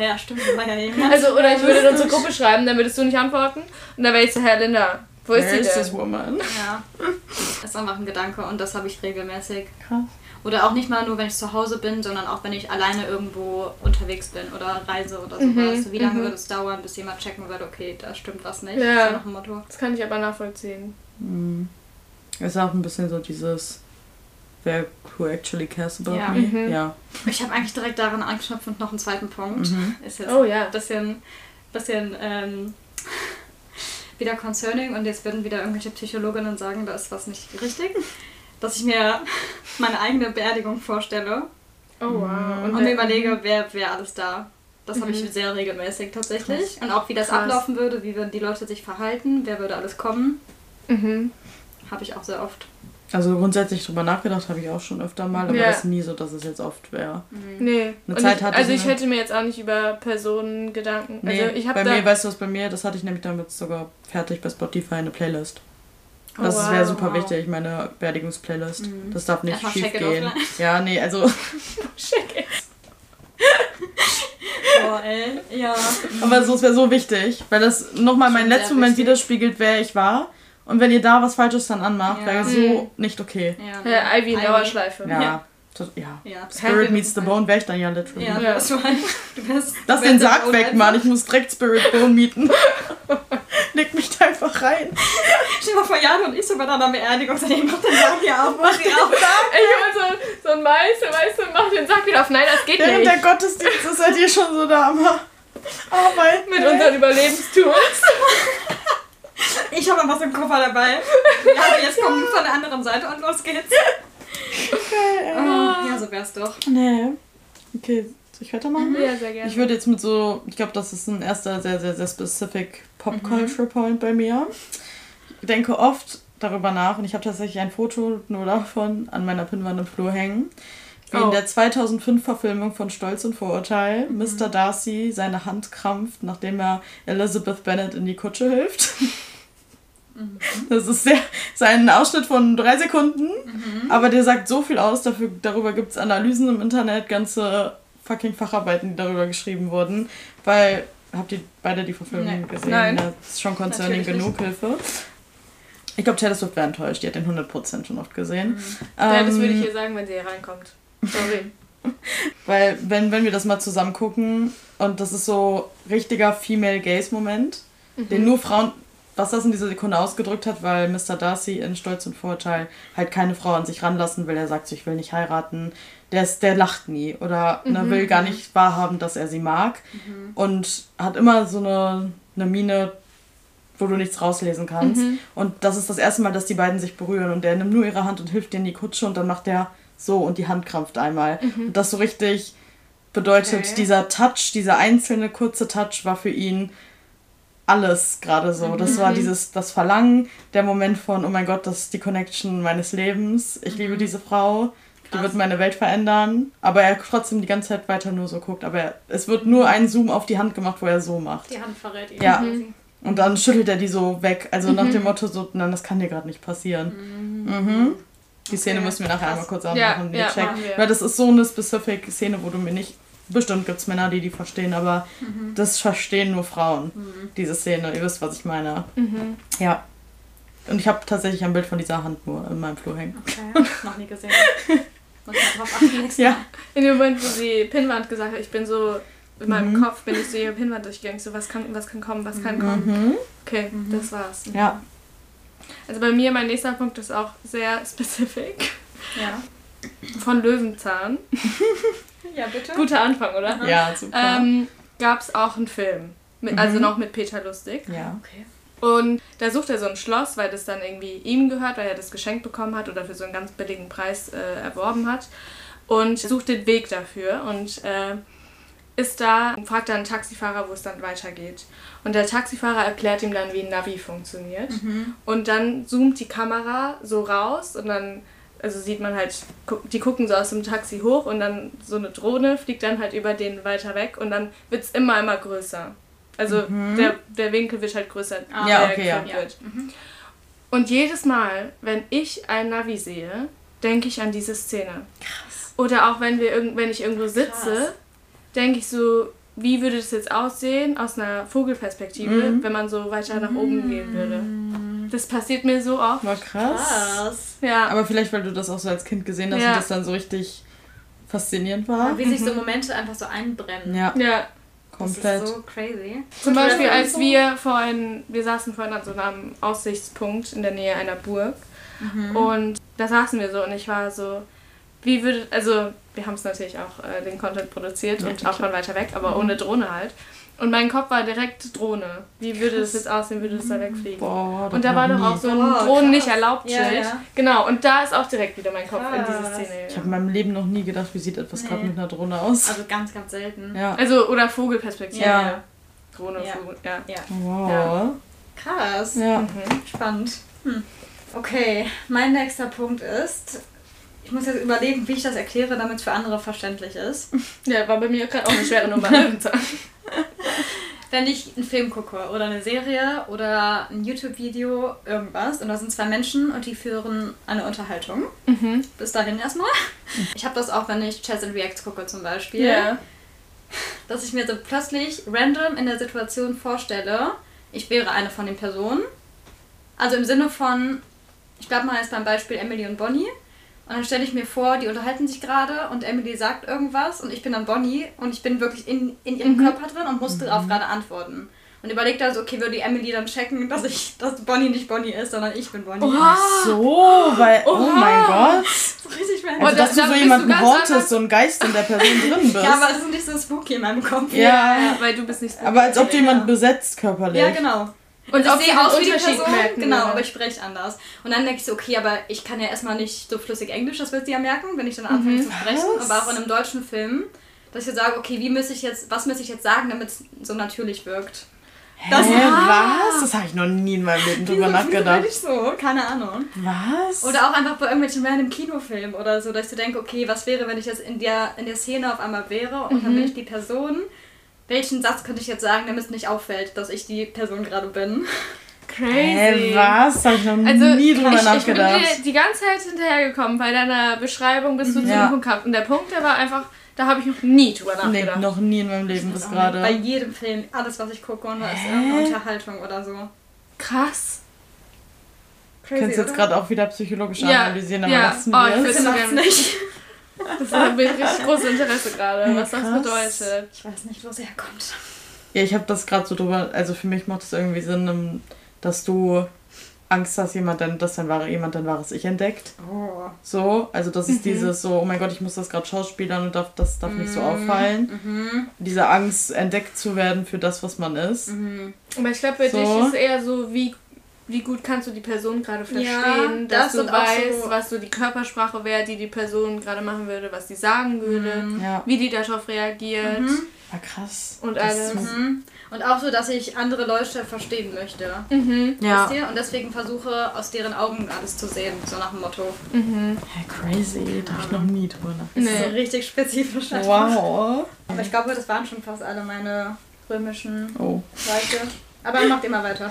Speaker 2: Ja, stimmt, war ja jemand.
Speaker 3: Also, oder ich würde in unsere Gruppe schreiben, dann würdest du nicht antworten. Und dann wäre ich so, Herr Linda, wo ist
Speaker 1: Where
Speaker 3: sie
Speaker 1: is this
Speaker 3: denn?
Speaker 1: woman?
Speaker 2: Ja. Das ist einfach ein Gedanke und das habe ich regelmäßig.
Speaker 1: Krass.
Speaker 2: Oder auch nicht mal nur, wenn ich zu Hause bin, sondern auch, wenn ich alleine irgendwo unterwegs bin oder reise oder sowas.
Speaker 3: Mhm,
Speaker 2: So, wie lange
Speaker 3: mhm.
Speaker 2: würde es dauern, bis jemand checken würde, okay, da stimmt was nicht.
Speaker 3: Ja.
Speaker 2: Dem Motto.
Speaker 3: Das kann ich aber nachvollziehen.
Speaker 1: Hm. Ist auch ein bisschen so dieses, wer who actually cares about
Speaker 2: Ja.
Speaker 1: me.
Speaker 3: Mhm.
Speaker 1: Ja.
Speaker 2: Ich habe eigentlich direkt daran angeknüpft und noch einen zweiten Punkt.
Speaker 1: Mhm.
Speaker 2: Ist jetzt
Speaker 3: Oh ja.
Speaker 2: ein bisschen, bisschen ähm, wieder concerning und jetzt werden wieder irgendwelche Psychologinnen sagen, da ist was nicht richtig. Dass ich mir meine eigene Beerdigung vorstelle
Speaker 3: Oh wow.
Speaker 2: und,
Speaker 3: Und,
Speaker 2: mir überlege, wer wäre alles da. Das habe ich
Speaker 3: Mhm.
Speaker 2: sehr regelmäßig tatsächlich. Und auch wie das
Speaker 3: Krass.
Speaker 2: ablaufen würde, wie würden die Leute sich verhalten, wer würde alles kommen,
Speaker 3: Mhm.
Speaker 2: habe ich auch sehr oft.
Speaker 1: Also grundsätzlich drüber nachgedacht habe ich auch schon öfter mal, aber
Speaker 3: Ja.
Speaker 1: das ist nie so, dass es jetzt oft wäre.
Speaker 3: Nee.
Speaker 1: Eine
Speaker 3: Und
Speaker 1: Zeit
Speaker 3: ich,
Speaker 1: hatte
Speaker 3: also
Speaker 1: ich
Speaker 3: ich
Speaker 1: eine-
Speaker 3: hätte mir jetzt auch nicht über Personen Gedanken.
Speaker 1: Nee,
Speaker 3: also ich habe
Speaker 1: bei
Speaker 3: da.
Speaker 1: mir, weißt du was bei mir, das hatte ich nämlich damit sogar fertig bei Spotify eine Playlist.
Speaker 3: Oh,
Speaker 1: Das
Speaker 3: wow,
Speaker 1: wäre super
Speaker 2: wow.
Speaker 1: wichtig, meine Beerdigungsplaylist.
Speaker 2: Mhm.
Speaker 1: Das darf nicht
Speaker 2: Erstmal
Speaker 1: schief
Speaker 2: check
Speaker 1: gehen.
Speaker 2: offline.
Speaker 1: Ja, nee, also.
Speaker 3: Schick.
Speaker 2: Boah, ey. Ja.
Speaker 1: aber so, es wäre so wichtig, weil das nochmal
Speaker 2: sehr
Speaker 1: letzten Moment
Speaker 2: wichtig.
Speaker 1: widerspiegelt, wer ich war. Und wenn ihr da was Falsches dann anmacht,
Speaker 2: Ja.
Speaker 1: wäre so nicht okay.
Speaker 2: ja.
Speaker 3: Ja, Ivy in Dauerschleife.
Speaker 1: Ja.
Speaker 2: Ja.
Speaker 1: Ja. ja.
Speaker 2: Ja.
Speaker 1: Spirit meets the bone wäre ich dann ja literally.
Speaker 2: Ja,
Speaker 3: Ja.
Speaker 2: das war du bist.
Speaker 1: Lass
Speaker 2: du
Speaker 1: den Sarg weg, Mann. Ich muss direkt Spirit Bone mieten. Leg mich da einfach rein.
Speaker 2: Stell dir mal vor, Jan und ich so bei deiner Beerdigung sind, ich mach den Sarg hier auf, mach den auf.
Speaker 3: Ich hol so, so ein Meißel, weißt du, mach den Sack wieder auf. Nein, das geht
Speaker 1: Während
Speaker 3: nicht.
Speaker 1: der Gottesdienst ist seid ihr schon so da am Arbeiten.
Speaker 3: Mit unseren Überlebenstools.
Speaker 2: Ich habe einfach so einen Koffer dabei. Ja, aber jetzt kommen wir von der anderen Seite und los geht's. Oh, ja, so wär's doch.
Speaker 1: Nee. Okay, soll ich weitermachen?
Speaker 3: Ja, sehr gerne.
Speaker 1: Ich würde jetzt mit so, ich glaube, das ist ein erster sehr, sehr, sehr specific Pop-Culture-Point bei mir. Ich denke oft darüber nach und ich habe tatsächlich ein Foto nur davon an meiner Pinnwand im Flur hängen. Wie
Speaker 3: Oh.
Speaker 1: in der 2005-Verfilmung von Stolz und Vorurteil Mr. Darcy seine Hand krampft, nachdem er Elizabeth Bennet in die Kutsche hilft. Das ist sehr, ist ein Ausschnitt von drei Sekunden, aber der sagt so viel aus. Dafür, darüber gibt es Analysen im Internet, ganze fucking Facharbeiten, die darüber geschrieben wurden. Weil, habt ihr beide die Verfilmung
Speaker 2: Nee.
Speaker 1: gesehen?
Speaker 3: Nein.
Speaker 1: Das ist schon concerning
Speaker 2: Natürlich
Speaker 1: genug, Hilfe. Ich glaube, Taylor Swift wäre enttäuscht. Die hat den 100% schon oft gesehen.
Speaker 3: ja, das
Speaker 1: Ähm,
Speaker 3: würde ich ihr sagen, wenn sie hier reinkommt. Sorry.
Speaker 1: Weil, wenn, wenn wir das mal zusammen gucken, und das ist so richtiger Female Gaze-Moment, den nur Frauen was das in dieser Sekunde ausgedrückt hat, weil Mr. Darcy in Stolz und Vorurteil halt keine Frau an sich ranlassen will. Er sagt so, ich will nicht heiraten. Der, ist, der lacht nie oder ne, will gar nicht wahrhaben, dass er sie mag. Und hat immer so eine, eine Miene, wo du nichts rauslesen kannst. Und das ist das erste Mal, dass die beiden sich berühren. Und der nimmt nur ihre Hand und hilft ihr in die Kutsche und dann macht der so und die Hand krampft einmal. Und das so richtig bedeutet,
Speaker 2: Okay.
Speaker 1: dieser Touch, dieser einzelne kurze Touch war für ihn alles gerade so. Das war dieses, das Verlangen, der Moment von, oh mein Gott, das ist die Connection meines Lebens. Ich liebe diese Frau. Die wird meine Welt verändern. Aber er trotzdem die ganze Zeit weiter nur so guckt. Aber er, es wird nur ein Zoom auf die Hand gemacht, wo er so macht.
Speaker 2: Die Hand verrät ihn.
Speaker 1: Ja.
Speaker 2: quasi.
Speaker 1: Und dann schüttelt er die so weg. Also nach dem Motto so, nein, das kann dir gerade nicht passieren. Mhm. Die Szene
Speaker 2: Okay,
Speaker 1: müssen wir nachher einmal kurz
Speaker 3: Ja,
Speaker 1: anmachen.
Speaker 3: ja,
Speaker 1: checken.
Speaker 3: machen wir.
Speaker 1: Weil das ist so eine specific Szene, wo du mir nicht... Bestimmt gibt es Männer, die die verstehen, aber das verstehen nur Frauen, diese Szene. Ihr wisst, was ich meine.
Speaker 3: Mhm.
Speaker 1: Ja. Und ich habe tatsächlich ein Bild von dieser Hand nur in meinem Flur hängen.
Speaker 2: Okay, noch nie gesehen. Muss mal drauf achten
Speaker 1: Ja.
Speaker 3: In dem Moment, wo sie Pinnwand gesagt hat, ich bin so, in meinem
Speaker 1: Mhm.
Speaker 3: Kopf bin ich so ihre Pinnwand durchgegangen, so was kann, was kann kommen, was kann kommen.
Speaker 1: Mhm.
Speaker 3: Okay, das war's.
Speaker 1: Ja.
Speaker 3: Also bei mir, mein nächster Punkt ist auch sehr specific.
Speaker 2: Ja.
Speaker 3: Von Löwenzahn.
Speaker 2: Ja, bitte.
Speaker 3: Guter Anfang, oder?
Speaker 1: Ja, super.
Speaker 3: Ähm, Gab es auch einen Film. Mit, Also
Speaker 1: Mhm.
Speaker 3: noch mit Peter Lustig.
Speaker 1: ja.
Speaker 2: Okay.
Speaker 3: Und da sucht er so ein Schloss, weil das dann irgendwie ihm gehört, weil er das geschenkt bekommen hat oder für so einen ganz billigen Preis äh, erworben hat. Und sucht den Weg dafür und äh, ist da und fragt dann einen Taxifahrer, wo es dann weitergeht. Und der Taxifahrer erklärt ihm dann, wie ein Navi funktioniert. Und dann zoomt die Kamera so raus und dann, also sieht man halt, die gucken so aus dem Taxi hoch und dann so eine Drohne fliegt dann halt über den weiter weg und dann wird es immer, immer größer. Also der, der Winkel wird halt größer,
Speaker 2: Ah,
Speaker 1: Ja, okay, ja.
Speaker 3: wird. Und jedes Mal, wenn ich ein Navi sehe, denke ich an diese Szene. Krass. Oder auch wenn, wir wenn ich irgendwo sitze, denke ich so, wie würde das jetzt aussehen aus einer Vogelperspektive,
Speaker 1: Mhm.
Speaker 3: wenn man so weiter nach oben gehen würde. Das passiert mir so oft.
Speaker 1: War krass.
Speaker 2: Krass.
Speaker 3: Ja.
Speaker 1: Aber vielleicht, weil du das auch so als Kind gesehen hast
Speaker 3: Ja.
Speaker 1: und das dann so richtig faszinierend war.
Speaker 2: Wie sich so Momente einfach so einbrennen.
Speaker 1: Ja,
Speaker 3: ja.
Speaker 1: komplett.
Speaker 2: Das ist so crazy.
Speaker 3: Zum Beispiel,
Speaker 2: Ja,
Speaker 3: als wir vorhin, wir saßen vorhin an so einem Aussichtspunkt in der Nähe einer Burg und da saßen wir so und ich war so, wie würde, also wir haben es natürlich auch äh, den Content produziert und auch von weiter weg, aber ohne Drohne halt. Und mein Kopf war direkt Drohne. Wie würde das jetzt aussehen, würde das da wegfliegen?
Speaker 1: Boah,
Speaker 3: und da war doch auch so ein
Speaker 2: Oh,
Speaker 3: Drohnen nicht
Speaker 2: krass.
Speaker 3: erlaubt
Speaker 2: Ja,
Speaker 3: Schild.
Speaker 2: ja.
Speaker 3: Genau, und da ist auch direkt wieder mein Kopf in diese
Speaker 2: Krass.
Speaker 3: Szene.
Speaker 1: Ich habe in meinem Leben noch nie gedacht, wie sieht etwas gerade
Speaker 2: Nee.
Speaker 1: mit einer Drohne aus.
Speaker 2: Also ganz, ganz selten.
Speaker 1: ja.
Speaker 3: Also, oder Vogelperspektive.
Speaker 1: Ja.
Speaker 3: Drohne,
Speaker 2: Ja.
Speaker 3: Vogel, ja.
Speaker 2: Ja.
Speaker 1: Wow.
Speaker 3: Ja.
Speaker 2: Krass.
Speaker 1: Ja.
Speaker 3: Mhm.
Speaker 2: Spannend. Hm. Okay, mein nächster Punkt ist, ich muss jetzt überlegen, wie ich das erkläre, damit es für andere verständlich ist.
Speaker 3: Ja, war bei mir gerade auch eine schwere Nummer. Löwenzahn.
Speaker 2: Wenn ich einen Film gucke oder eine Serie oder ein YouTube-Video, irgendwas, und da sind zwei Menschen und die führen eine Unterhaltung.
Speaker 3: Mhm.
Speaker 2: Bis dahin erstmal. Ich habe das auch, wenn ich Chess and Reacts gucke zum Beispiel.
Speaker 3: Ja.
Speaker 2: dass ich mir so plötzlich random in der Situation vorstelle, ich wäre eine von den Personen. Also im Sinne von, ich bleibe mal jetzt beim Beispiel Emily und Bonnie. Und dann stelle ich mir vor, die unterhalten sich gerade und Emily sagt irgendwas und ich bin dann Bonnie und ich bin wirklich in, in ihrem Körper drin und muss darauf gerade antworten. Und überlegt dann so, okay, würde die Emily dann checken, dass ich, dass Bonnie nicht Bonnie ist, sondern ich bin Bonnie.
Speaker 3: Oha.
Speaker 1: So, weil, oh
Speaker 3: Oha.
Speaker 1: mein Gott.
Speaker 2: So richtig random.
Speaker 1: Also,
Speaker 3: da-
Speaker 1: dass du
Speaker 3: da
Speaker 1: so jemanden hortest,
Speaker 3: anders.
Speaker 1: so ein Geist in der Person drin bist.
Speaker 2: ja, aber es ist nicht so spooky in meinem Kopf.
Speaker 1: Ja.
Speaker 3: Ja, weil du bist nicht so.
Speaker 1: Aber als ob du jemanden besetzt körperlich.
Speaker 2: Ja, genau.
Speaker 3: Und
Speaker 2: ich sehe aus wie die Person,
Speaker 3: merken,
Speaker 2: genau,
Speaker 3: oder?
Speaker 2: aber ich spreche anders. Und dann denke ich so, okay, aber ich kann ja erstmal nicht so flüssig Englisch, das wird sie ja merken, wenn ich dann anfange zu sprechen.
Speaker 1: Mhm. Was?
Speaker 2: Aber auch in einem deutschen Film, dass ich sage, okay, wie muss ich jetzt, was muss ich jetzt sagen, damit es so natürlich wirkt. Das-
Speaker 1: Hä, was? Das habe ich noch nie in meinem Leben drüber nachgedacht.
Speaker 2: ich so? Keine Ahnung.
Speaker 1: Was?
Speaker 2: Oder auch einfach bei irgendwelchen random Kinofilmen oder so, dass ich denke, okay, was wäre, wenn ich jetzt in der, in der Szene auf einmal wäre und dann bin ich die Person. Welchen Satz könnte ich jetzt sagen, damit es nicht auffällt, dass ich die Person gerade bin?
Speaker 3: Crazy.
Speaker 1: Hä, was? Habe ich noch
Speaker 3: Also,
Speaker 1: nie drüber
Speaker 3: ich, ich bin
Speaker 1: nachgedacht.
Speaker 3: dir die ganze Zeit hinterhergekommen. Bei deiner Beschreibung bist du zu
Speaker 1: Ja.
Speaker 3: dem Punkt gehabt. Und der Punkt, der war einfach, da habe ich noch nie drüber
Speaker 1: nee,
Speaker 3: nachgedacht.
Speaker 1: noch nie in meinem Leben bis
Speaker 2: Bei
Speaker 1: gerade.
Speaker 2: jedem Film, alles was ich gucke und da ist irgendeine Unterhaltung oder so.
Speaker 3: Krass.
Speaker 1: Du kannst jetzt gerade auch wieder psychologisch
Speaker 3: Ja,
Speaker 1: analysieren, aber
Speaker 3: ja.
Speaker 1: lassen
Speaker 3: Oh,
Speaker 1: wir
Speaker 3: ich
Speaker 1: es.
Speaker 2: nicht.
Speaker 3: Das hat mir richtig großes Interesse gerade, was das
Speaker 1: Krass.
Speaker 3: bedeutet.
Speaker 2: Ich weiß nicht, wo es herkommt.
Speaker 1: Ja, ich habe das gerade so drüber, also für mich macht es irgendwie Sinn, im, dass du Angst hast, jemand dann, dass dann wahre, jemand dein wahres Ich entdeckt.
Speaker 2: Oh.
Speaker 1: So, also das ist
Speaker 3: Mhm.
Speaker 1: dieses so, oh mein Gott, ich muss das gerade schauspielern und darf, das darf nicht so auffallen.
Speaker 2: Mhm.
Speaker 1: Diese Angst, entdeckt zu werden für das, was man ist.
Speaker 2: Mhm.
Speaker 3: Aber ich glaube, bei
Speaker 1: So.
Speaker 3: dich ist es eher so, wie, wie gut kannst du die Person gerade verstehen,
Speaker 2: Ja,
Speaker 3: dass
Speaker 2: das
Speaker 3: du
Speaker 2: und auch
Speaker 3: weißt,
Speaker 2: so-
Speaker 3: was so die Körpersprache wäre, die die Person gerade machen würde, was sie sagen würde,
Speaker 1: Ja,
Speaker 3: wie die darauf reagiert.
Speaker 2: Mhm.
Speaker 1: war krass.
Speaker 3: Und alles.
Speaker 2: Mhm. Und auch so, dass ich andere Leute verstehen möchte.
Speaker 3: Mhm.
Speaker 1: Ja,
Speaker 2: Wisst ihr? Und deswegen versuche, aus deren Augen alles zu sehen. So nach dem Motto.
Speaker 3: Mhm.
Speaker 1: hey, crazy, da hab ich noch nie drüber nachgedacht.
Speaker 3: Nee.
Speaker 2: ist so richtig spezifisch.
Speaker 1: Wow.
Speaker 2: Aber ich glaube, das waren schon fast alle meine römischen
Speaker 1: Oh.
Speaker 2: Leute. Aber macht immer weiter.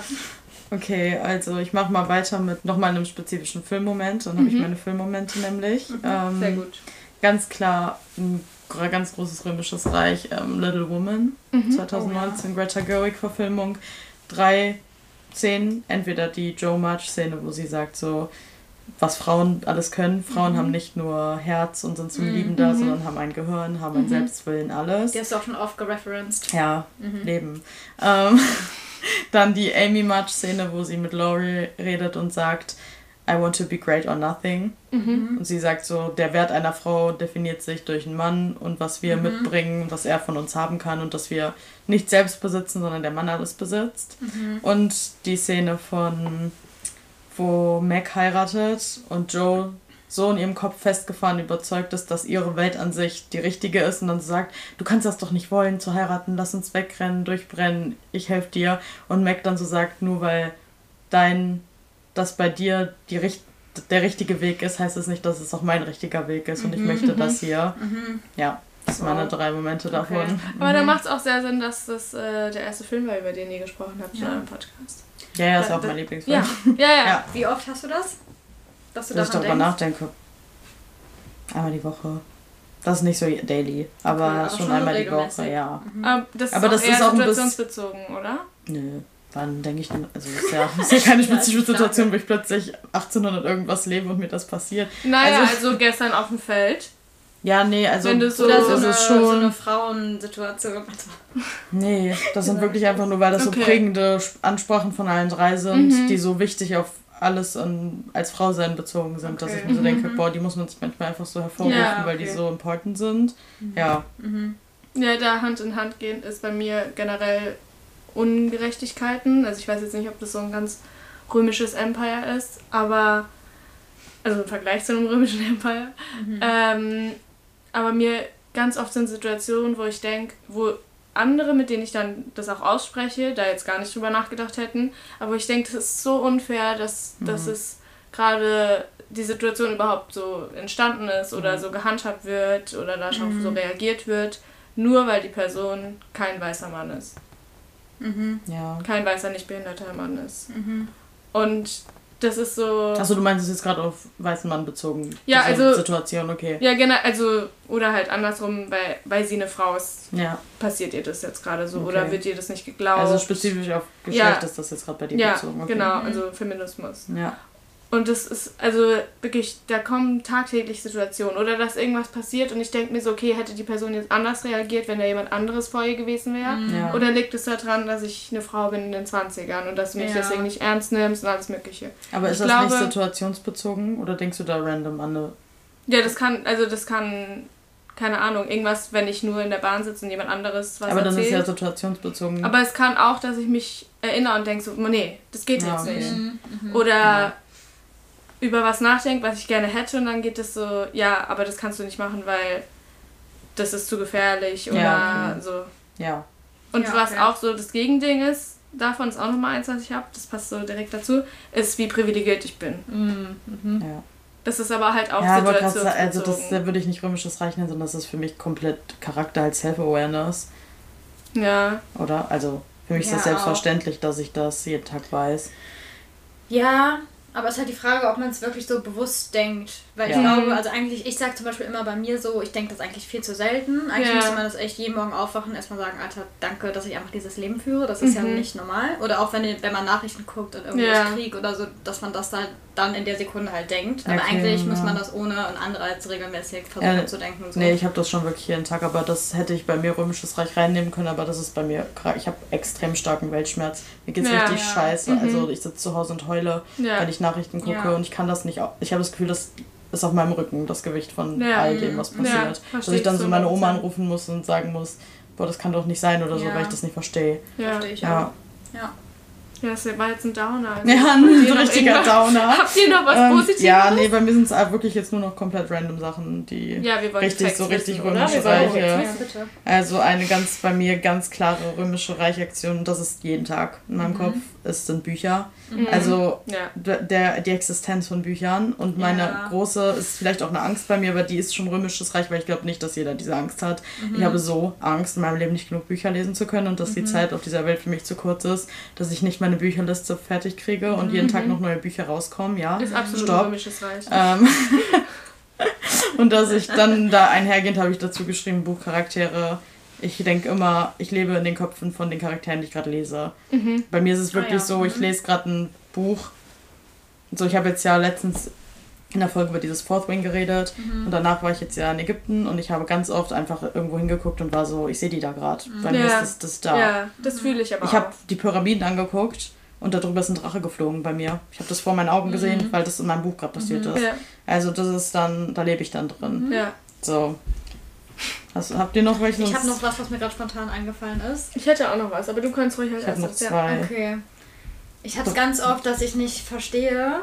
Speaker 1: Okay, also ich mache mal weiter mit nochmal einem spezifischen Filmmoment. Dann habe ich
Speaker 3: Mhm.
Speaker 1: meine Filmmomente nämlich. Ähm,
Speaker 3: Sehr gut.
Speaker 1: Ganz klar ein ganz großes römisches Reich, ähm, Little Woman,
Speaker 3: Mhm.
Speaker 1: 2019, Greta Gerwig-Verfilmung. Drei Szenen, entweder die Joe March-Szene, wo sie sagt so, was Frauen alles können. Frauen haben nicht nur Herz und sind zum
Speaker 2: Mhm.
Speaker 1: Lieben da,
Speaker 3: Mhm.
Speaker 1: sondern haben ein Gehirn, haben einen
Speaker 3: Mhm.
Speaker 1: Selbstwillen, alles.
Speaker 2: Die hast du auch schon oft gereferenced.
Speaker 1: Ja,
Speaker 2: Mhm.
Speaker 1: Leben. Ähm, dann die Amy March-Szene, wo sie mit Laurie redet und sagt, I want to be great or nothing.
Speaker 3: Mhm.
Speaker 1: Und sie sagt so, der Wert einer Frau definiert sich durch einen Mann und was wir
Speaker 2: Mhm.
Speaker 1: mitbringen, was er von uns haben kann und dass wir nicht selbst besitzen, sondern der Mann alles besitzt.
Speaker 2: Mhm.
Speaker 1: Und die Szene von, wo Mac heiratet und Joe so in ihrem Kopf festgefahren überzeugt ist, dass ihre Welt an sich die richtige ist und dann sagt, du kannst das doch nicht wollen, zu heiraten, lass uns wegrennen, durchbrennen, ich helfe dir. Und Mac dann so sagt, nur weil dein, das bei dir die richt der richtige Weg ist, heißt es nicht, dass es auch mein richtiger Weg ist und ich
Speaker 2: Mhm.
Speaker 1: möchte das hier.
Speaker 2: Mhm.
Speaker 1: Ja, das sind meine
Speaker 2: Wow.
Speaker 1: drei Momente
Speaker 2: Okay.
Speaker 1: davon.
Speaker 3: Aber da
Speaker 1: Mhm.
Speaker 3: macht es auch sehr Sinn, dass das äh, der erste Film war, über den ihr gesprochen habt in
Speaker 2: Ja.
Speaker 3: eurem Podcast.
Speaker 1: Ja, ja, ist
Speaker 3: Da-
Speaker 1: auch mein
Speaker 3: da-
Speaker 1: Lieblingsfilm.
Speaker 3: Ja, ja, ja.
Speaker 1: Ja.
Speaker 2: Wie oft hast du das? Dass du
Speaker 1: dass ich darüber
Speaker 2: denkst?
Speaker 1: nachdenke. Einmal die Woche. Das ist nicht so daily, aber,
Speaker 2: Okay, aber
Speaker 1: schon,
Speaker 2: schon
Speaker 1: einmal die. Woche, ja.
Speaker 2: Mhm.
Speaker 3: Aber das
Speaker 1: Aber
Speaker 3: ist
Speaker 1: das
Speaker 3: auch eher
Speaker 1: ist auch ein bisschen-
Speaker 3: situationsbezogen, oder?
Speaker 1: Nö, wann denke ich denn, also ist ja, ist ja keine spezifische Situation, wo ich plötzlich 1800 irgendwas lebe und mir das passiert.
Speaker 3: Naja,
Speaker 1: Also-
Speaker 3: also, gestern auf dem Feld.
Speaker 1: Ja, nee, also
Speaker 3: Wenn du so-
Speaker 2: Oder so
Speaker 1: das
Speaker 2: eine,
Speaker 1: ist schon,
Speaker 2: so eine Frauensituation.
Speaker 1: nee, das sind wirklich einfach nur, weil das
Speaker 3: Okay.
Speaker 1: so prägende Sp- Ansprachen von allen drei sind,
Speaker 3: Mhm.
Speaker 1: die so wichtig auf alles an, als Frau sein bezogen sind, dass
Speaker 2: Okay.
Speaker 1: ich mir so denke,
Speaker 3: Mhm.
Speaker 1: boah, die muss man sich manchmal einfach so hervorrufen,
Speaker 3: Ja,
Speaker 1: weil die
Speaker 2: okay.
Speaker 1: so important sind. Ja,
Speaker 2: Mhm.
Speaker 3: Ja, da Hand in Hand gehen ist bei mir generell Ungerechtigkeiten. Also ich weiß jetzt nicht, ob das so ein ganz römisches Empire ist, aber also im Vergleich zu einem römischen Empire.
Speaker 2: Mhm.
Speaker 3: Ähm, aber mir ganz oft sind Situationen, wo ich denke, wo andere, mit denen ich dann das auch ausspreche, da jetzt gar nicht drüber nachgedacht hätten, aber ich denke, das ist so unfair, dass, dass
Speaker 1: Mhm.
Speaker 3: es gerade die Situation überhaupt so entstanden ist oder
Speaker 1: Mhm.
Speaker 3: so gehandhabt wird oder da schon
Speaker 2: Mhm.
Speaker 3: so reagiert wird, nur weil die Person kein weißer Mann ist.
Speaker 2: Mhm.
Speaker 1: ja.
Speaker 3: Kein weißer, nicht behinderter Mann ist.
Speaker 2: Mhm.
Speaker 3: Und das ist so.
Speaker 1: Achso, du meinst es jetzt gerade auf weißen Mann bezogen?
Speaker 3: Ja,
Speaker 1: diese
Speaker 3: also-
Speaker 1: Situation, okay.
Speaker 3: Ja, genau, also, oder halt andersrum, weil, weil sie eine Frau ist,
Speaker 1: Ja,
Speaker 3: passiert ihr das jetzt gerade so
Speaker 1: Okay.
Speaker 3: oder wird ihr das nicht geglaubt?
Speaker 1: also spezifisch auf Geschlecht
Speaker 3: Ja.
Speaker 1: ist das jetzt gerade bei dir
Speaker 3: Ja,
Speaker 1: bezogen. Okay.
Speaker 3: genau,
Speaker 2: Mhm.
Speaker 3: also Feminismus.
Speaker 1: Ja.
Speaker 3: Und das ist, also wirklich, da kommen tagtäglich Situationen oder dass irgendwas passiert und ich denke mir so, okay, hätte die Person jetzt anders reagiert, wenn da jemand anderes vor ihr gewesen wäre?
Speaker 2: Mhm.
Speaker 1: Ja.
Speaker 3: Oder liegt es daran, dass ich eine Frau bin in den 20ern und dass du mich
Speaker 2: Ja.
Speaker 3: deswegen nicht ernst nimmst und alles Mögliche?
Speaker 1: Aber ist
Speaker 3: Ich
Speaker 1: das
Speaker 3: glaube-
Speaker 1: nicht situationsbezogen oder denkst du da random an eine.
Speaker 3: Ja, das kann, also das kann, keine Ahnung, irgendwas, wenn ich nur in der Bahn sitze und jemand anderes was
Speaker 1: Aber dann ist
Speaker 3: erzählt.
Speaker 1: ja situationsbezogen.
Speaker 3: Aber es kann auch, dass ich mich erinnere und denke so, nee, das geht
Speaker 1: Ja,
Speaker 3: jetzt
Speaker 1: okay.
Speaker 3: nicht.
Speaker 2: Mhm.
Speaker 3: Oder
Speaker 1: Ja.
Speaker 3: Über was nachdenke, was ich gerne hätte und dann geht es so, ja, aber das kannst du nicht machen, weil das ist zu gefährlich oder
Speaker 1: Ja, okay.
Speaker 3: so.
Speaker 1: ja.
Speaker 3: Und
Speaker 2: Ja,
Speaker 3: was
Speaker 2: okay.
Speaker 3: auch so das Gegending ist, davon ist auch nochmal eins, was ich habe, das passt so direkt dazu, ist, wie privilegiert ich bin.
Speaker 2: Mhm. Mhm.
Speaker 1: ja.
Speaker 3: Das ist aber halt auch
Speaker 1: ja, aber grad, also das da würde ich nicht römisches Reich nennen, sondern das ist für mich komplett Charakter als Self-Awareness,
Speaker 3: ja,
Speaker 1: oder? Also für mich ist
Speaker 2: Ja,
Speaker 1: das selbstverständlich, dass ich das jeden Tag weiß.
Speaker 2: Ja, Aber es ist halt die Frage, ob man es wirklich so bewusst denkt. Weil
Speaker 1: Ja.
Speaker 2: ich glaube, also eigentlich, ich sage zum Beispiel immer bei mir so, ich denke das eigentlich viel zu selten. Eigentlich
Speaker 3: Ja.
Speaker 2: müsste man das echt jeden Morgen aufwachen und erstmal sagen, Alter, danke, dass ich einfach dieses Leben führe. Das ist ja nicht normal. Oder auch wenn, wenn man Nachrichten guckt und irgendwo
Speaker 3: Ja.
Speaker 2: Krieg oder so, dass man das dann, dann in der Sekunde halt denkt. Aber
Speaker 1: okay,
Speaker 2: eigentlich muss
Speaker 1: ja.
Speaker 2: man das ohne einen Anreiz regelmäßig versuchen
Speaker 1: Ja,
Speaker 2: zu denken. So.
Speaker 1: Nee, ich habe das schon wirklich jeden Tag, aber das hätte ich bei mir Römisches Reich reinnehmen können, aber das ist bei mir, ich habe extrem starken Weltschmerz. Mir geht's richtig scheiße. Also ich sitze zu Hause und heule, wenn ich Nachrichten gucke
Speaker 2: Ja.
Speaker 1: und ich kann das nicht, ich habe das Gefühl, das ist auf meinem Rücken, das Gewicht von
Speaker 3: Ja.
Speaker 1: all dem, was
Speaker 3: Ja,
Speaker 1: passiert. Dass ich dann so meine Oma
Speaker 3: 100%.
Speaker 1: anrufen muss und sagen muss, boah, das kann doch nicht sein oder so, weil ich das nicht verstehe.
Speaker 3: Ja.
Speaker 2: Verstehe ich
Speaker 1: Ja.
Speaker 2: auch. Ja.
Speaker 3: ja, das war jetzt ein Downer. Also,
Speaker 1: Ja, ein richtiger Downer.
Speaker 3: Habt ihr noch was
Speaker 1: Ähm,
Speaker 3: Positives?
Speaker 1: ja, nee, bei mir sind es wirklich jetzt nur noch komplett random Sachen, die
Speaker 3: Ja, wir wollen
Speaker 1: richtig, so richtig
Speaker 3: wissen, oder?
Speaker 1: römische
Speaker 3: Wir wollen
Speaker 1: Reiche.
Speaker 2: Ja.
Speaker 1: Also eine ganz bei mir ganz klare römische Reichaktion, das ist jeden Tag in meinem Kopf, es sind Bücher. Also
Speaker 3: Ja.
Speaker 1: der, die Existenz von Büchern und meine
Speaker 2: Ja.
Speaker 1: große ist vielleicht auch eine Angst bei mir, aber die ist schon römisches Reich, weil ich glaube nicht, dass jeder diese Angst hat. Ich habe so Angst, in meinem Leben nicht genug Bücher lesen zu können und dass die Zeit auf dieser Welt für mich zu kurz ist, dass ich nicht meine Bücherliste fertig kriege und jeden Tag noch neue Bücher rauskommen, ja.
Speaker 3: Ist absolut
Speaker 1: Stopp.
Speaker 3: römisches Reich.
Speaker 1: Ähm, und dass ich dann da einhergehend habe ich dazu geschrieben, Buchcharaktere. Ich denke immer, ich lebe in den Köpfen von den Charakteren, die ich gerade lese. Bei mir ist es wirklich
Speaker 2: ja.
Speaker 1: so, ich lese gerade ein Buch. So, ich habe jetzt ja letztens in der Folge über dieses Fourth Wing geredet und danach war ich jetzt ja in Ägypten und ich habe ganz oft einfach irgendwo hingeguckt und war so, ich sehe die da gerade. Bei mir ist
Speaker 3: Ja.
Speaker 1: das, das da.
Speaker 3: Ja, das fühle ich aber
Speaker 1: Ich habe die Pyramiden angeguckt und darüber ist ein Drache geflogen bei mir. Ich habe das vor meinen Augen gesehen, weil das in meinem Buch gerade passiert ist.
Speaker 3: Ja,
Speaker 1: Also das ist dann, da lebe ich dann drin.
Speaker 3: ja.
Speaker 1: So. Also, habt ihr noch welche?
Speaker 2: Ich habe noch was, was mir gerade spontan eingefallen ist.
Speaker 3: Ich hätte auch noch was, aber du kannst ruhig als
Speaker 1: Ich habe noch.
Speaker 3: Ja.
Speaker 1: zwei.
Speaker 2: Okay. Ich habe es ganz oft, dass ich nicht verstehe.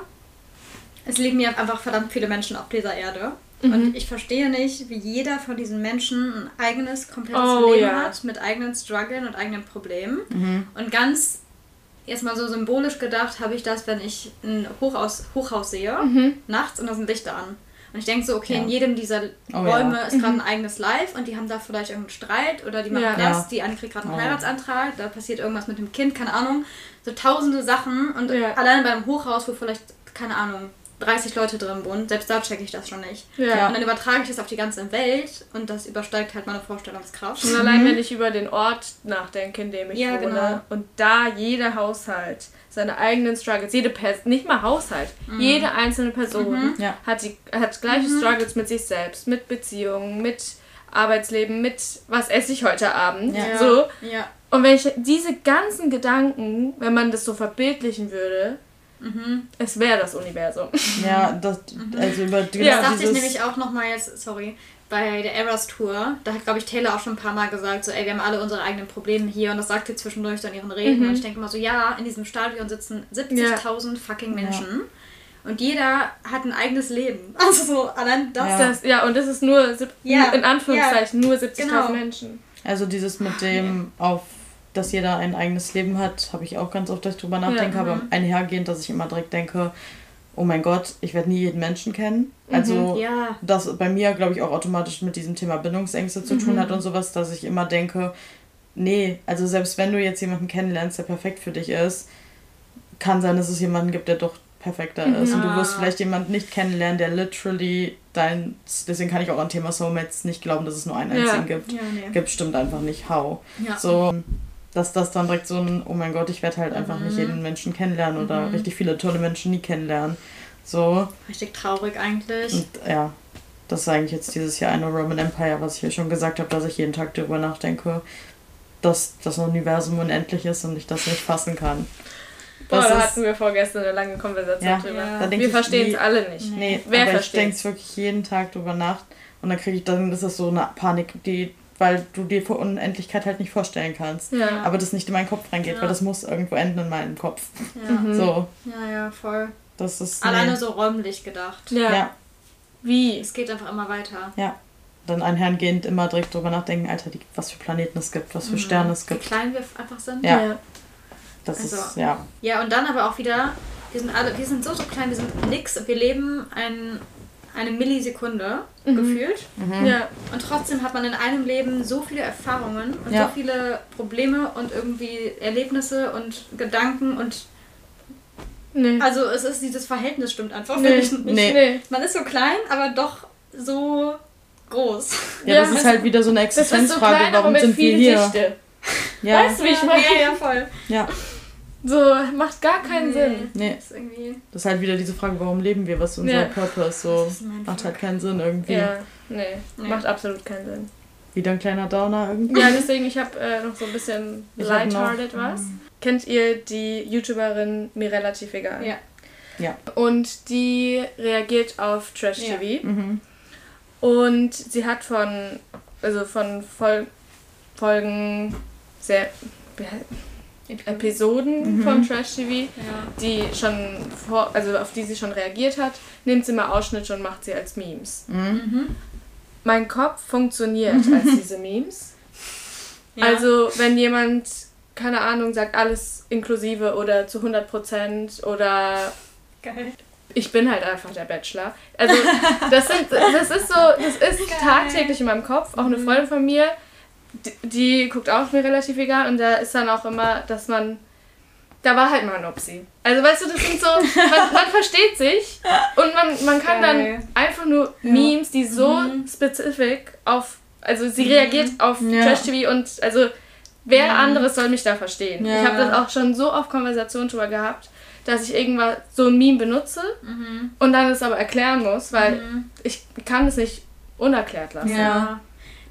Speaker 2: Es liegen mir einfach verdammt viele Menschen auf dieser Erde.
Speaker 3: Mhm.
Speaker 2: Und ich verstehe nicht, wie jeder von diesen Menschen ein eigenes, komplettes
Speaker 3: Oh,
Speaker 2: Leben
Speaker 3: ja.
Speaker 2: hat, mit eigenen Struggeln und eigenen Problemen.
Speaker 1: Mhm.
Speaker 2: Und ganz, erstmal so symbolisch gedacht, habe ich das, wenn ich ein Hochhaus, Hochhaus sehe, nachts und da sind Lichter an. Und ich denke so, okay,
Speaker 1: Ja.
Speaker 2: in jedem dieser
Speaker 1: Oh,
Speaker 2: Räume
Speaker 1: ja.
Speaker 2: ist gerade ein eigenes Live und die haben da vielleicht irgendeinen Streit oder die machen
Speaker 3: Ja.
Speaker 2: das, die eine kriegt gerade einen
Speaker 1: Oh.
Speaker 2: Heiratsantrag, da passiert irgendwas mit dem Kind, keine Ahnung. So tausende Sachen und
Speaker 3: Ja.
Speaker 2: allein beim Hochhaus, wo vielleicht, keine Ahnung, 30 Leute drin wohnen, selbst da checke ich das schon nicht.
Speaker 3: Ja.
Speaker 2: Und dann übertrage ich das auf die ganze Welt und das übersteigt halt meine Vorstellungskraft.
Speaker 3: Und allein wenn ich über den Ort nachdenke, in dem ich
Speaker 2: Ja,
Speaker 3: wohne,
Speaker 2: genau.
Speaker 3: und da jederAushalt seine eigenen Struggles, jede Person, nicht mal Haushalt, jede einzelne Person
Speaker 1: Ja.
Speaker 3: hat, die, hat gleiche Struggles mit sich selbst, mit Beziehungen, mit Arbeitsleben, mit was esse ich heute Abend,
Speaker 1: Ja.
Speaker 3: so.
Speaker 2: Ja.
Speaker 3: Und wenn ich diese ganzen Gedanken, wenn man das so verbildlichen würde, es wäre das Universum.
Speaker 1: Ja, das, also über die,
Speaker 3: Ja,
Speaker 2: Das dachte ich nämlich auch nochmal jetzt, sorry, bei der Eras Tour, da hat, glaube ich, Taylor auch schon ein paar Mal gesagt, so, ey, wir haben alle unsere eigenen Probleme hier. Und das sagt sie zwischendurch in ihren Reden. Und ich denke immer so, ja, in diesem Stadion sitzen 70.000 fucking Menschen. Und jeder hat ein eigenes Leben. Also so, allein das.
Speaker 1: Ja.
Speaker 3: Das, ja, und das ist nur,
Speaker 2: Ja,
Speaker 3: in Anführungszeichen, nur 70.000
Speaker 2: genau.
Speaker 3: Menschen.
Speaker 1: also dieses mit dem auf dass jeder ein eigenes Leben hat, habe ich auch ganz oft, dass ich drüber nachdenke,
Speaker 3: Ja,
Speaker 1: aber einhergehend, dass ich immer direkt denke, oh mein Gott, ich werde nie jeden Menschen kennen. Also
Speaker 2: Ja.
Speaker 1: das bei mir, glaube ich, auch automatisch mit diesem Thema Bindungsängste zu tun hat und sowas, dass ich immer denke, nee, also selbst wenn du jetzt jemanden kennenlernst, der perfekt für dich ist, kann sein, dass es jemanden gibt, der doch perfekter ist. Und du wirst vielleicht jemanden nicht kennenlernen, der literally dein, deswegen kann ich auch an Thema Soulmates nicht glauben, dass es nur einen
Speaker 3: Ja.
Speaker 1: einzigen gibt.
Speaker 2: Ja, nee.
Speaker 1: Gibt stimmt einfach nicht. How?
Speaker 2: Ja.
Speaker 1: So, dass das dann direkt so ein, oh mein Gott, ich werde halt einfach
Speaker 2: Mhm.
Speaker 1: nicht jeden Menschen kennenlernen oder richtig viele tolle Menschen nie kennenlernen. So,
Speaker 2: Richtig traurig eigentlich.
Speaker 1: und ja, das ist eigentlich jetzt dieses Jahr eine Roman Empire, was ich ja schon gesagt habe, dass ich jeden Tag darüber nachdenke, dass das Universum unendlich ist und ich das nicht fassen kann.
Speaker 3: Boah,
Speaker 1: Das
Speaker 3: da hatten wir vorgestern eine lange Konversation
Speaker 1: Ja.
Speaker 3: drüber.
Speaker 2: Ja.
Speaker 3: Wir
Speaker 1: ich,
Speaker 3: verstehen es alle nicht.
Speaker 1: Nee,
Speaker 3: Wer
Speaker 1: aber ich
Speaker 3: versteht's?
Speaker 1: denke wirklich jeden Tag drüber nach und dann kriege ich dann, das ist so eine Panik, die, weil du dir vor Unendlichkeit halt nicht vorstellen kannst.
Speaker 3: Ja.
Speaker 1: Aber das nicht in meinen Kopf reingeht,
Speaker 2: Ja.
Speaker 1: weil das muss irgendwo enden in meinem Kopf.
Speaker 2: Ja.
Speaker 1: So,
Speaker 2: ja, ja, voll.
Speaker 1: das ist.
Speaker 2: Alleine
Speaker 1: nee.
Speaker 2: so räumlich gedacht.
Speaker 3: ja.
Speaker 1: Ja,
Speaker 3: Wie?
Speaker 2: Es geht einfach immer weiter.
Speaker 1: ja. Dann einhergehend immer direkt drüber nachdenken, Alter, die, was für Planeten es gibt, was für Sterne es
Speaker 2: Wie
Speaker 1: gibt.
Speaker 2: klein wir einfach sind.
Speaker 1: Ja. Das
Speaker 2: Also-
Speaker 1: ist, ja.
Speaker 2: Ja, und dann aber auch wieder, wir sind alle, wir sind so, so klein, wir sind nix und wir leben ein, eine Millisekunde gefühlt.
Speaker 3: Ja.
Speaker 2: Und trotzdem hat man in einem Leben so viele Erfahrungen und
Speaker 1: Ja.
Speaker 2: so viele Probleme und irgendwie Erlebnisse und Gedanken und Nee. Also es ist dieses Verhältnis stimmt einfach nee. nicht. Nee. nee. Man ist so klein, aber doch so groß.
Speaker 1: Ja, ja das ist halt wieder so eine Existenzfrage, so warum sind wir hier? Dichte.
Speaker 3: Ja. Weißt du, wie ich meine? Ja, ja, voll. Ja. So, macht gar keinen nee. Sinn.
Speaker 1: Nee. Das ist, irgendwie das ist halt wieder diese Frage, warum leben wir? Was ist unser ja. Purpose? So, macht halt keinen Sinn irgendwie.
Speaker 3: Ja, nee, nee. macht absolut keinen Sinn.
Speaker 1: Wieder ein kleiner Downer irgendwie.
Speaker 3: Ja, deswegen, ich habe äh, noch so ein bisschen lighthearted was. Mhm. Kennt ihr die YouTuberin mir relativ egal? Ja. Ja. Und die reagiert auf Trash-TV. Ja. Mhm. Und sie hat von, also von Vol Folgen sehr Episoden mhm. von Trash TV, ja. die schon vor, also auf die sie schon reagiert hat, nimmt sie mal Ausschnitte und macht sie als Memes. Mhm. Mein Kopf funktioniert als diese Memes. Ja. Also wenn jemand keine Ahnung sagt alles inklusive oder zu 100 Prozent oder Geil. Ich bin halt einfach der Bachelor. Also das, sind, das ist so, das ist Geil. tagtäglich in meinem Kopf. Auch eine mhm. Freundin von mir, die, die guckt auch mir relativ egal und da ist dann auch immer, dass man da war halt mal ein Upsi. Also weißt du, das sind so, man, man versteht sich und man, man kann Geil. dann einfach nur Memes, die so mhm. spezifisch auf, also sie mhm. reagiert auf ja. Trash-TV und also wer mhm. anderes soll mich da verstehen. Ja. Ich habe das auch schon so oft Konversationen drüber gehabt, dass ich irgendwas so ein Meme benutze mhm. und dann es aber erklären muss, weil mhm. ich kann es nicht unerklärt lassen.
Speaker 2: Ja.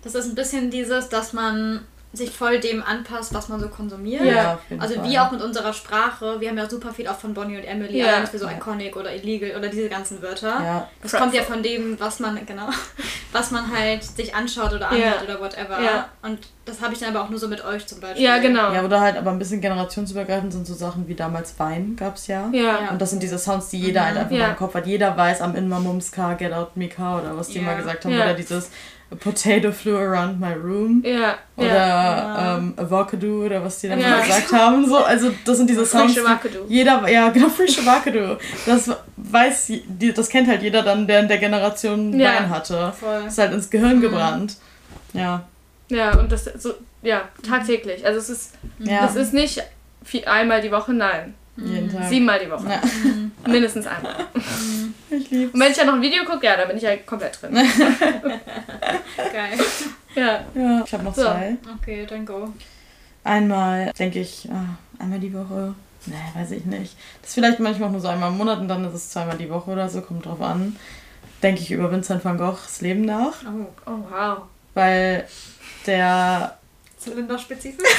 Speaker 2: Das ist ein bisschen dieses, dass man sich voll dem anpasst, was man so konsumiert. Ja, also Fall. wie auch mit unserer Sprache. Wir haben ja super viel auch von Bonnie und Emily, ja. für so iconic oder illegal oder diese ganzen Wörter. Ja. Das kommt ja von dem, was man, genau, was man halt sich anschaut oder anhört ja. oder whatever. Ja. Und das habe ich dann aber auch nur so mit euch zum Beispiel.
Speaker 1: Ja, genau. Ja, oder halt aber ein bisschen generationsübergreifend sind so Sachen wie damals Wein gab es ja. ja. Und das sind diese Sounds, die jeder mhm. halt einfach im Kopf hat. Jeder weiß am Inma Mumska, Get Out Mika oder was die mal gesagt haben. Oder dieses A potato flew around my room. Ja. Oder ja. Ähm, Avocado oder was die dann ja. gesagt haben. So, also das sind diese Sounds. Frische Wakadu. Jeder, ja, genau, frische Wakadu. Das weiß, das kennt halt jeder dann, der in der Generation ja. Wein hatte. Voll. Ist halt ins Gehirn mhm. gebrannt. Ja.
Speaker 3: Ja, und das so, ja, tagtäglich. Also es ist, ja. das ist nicht viel, einmal die Woche, nein. Jeden Tag. Siebenmal die Woche. Ja. Mindestens einmal. Ich lieb's. Und wenn ich ja noch ein Video gucke, ja, da bin ich ja komplett drin. Geil.
Speaker 1: Ja. ja. Ich habe noch so. zwei.
Speaker 2: Okay, dann go.
Speaker 1: Einmal denke ich, ah, einmal die Woche. Nee, weiß ich nicht. Das ist vielleicht manchmal auch nur so einmal im Monat und dann ist es zweimal die Woche oder so, kommt drauf an. Denke ich über Vincent van Goghs Leben nach.
Speaker 3: Oh, oh wow.
Speaker 1: Weil der.
Speaker 2: Zylinder-spezifisch?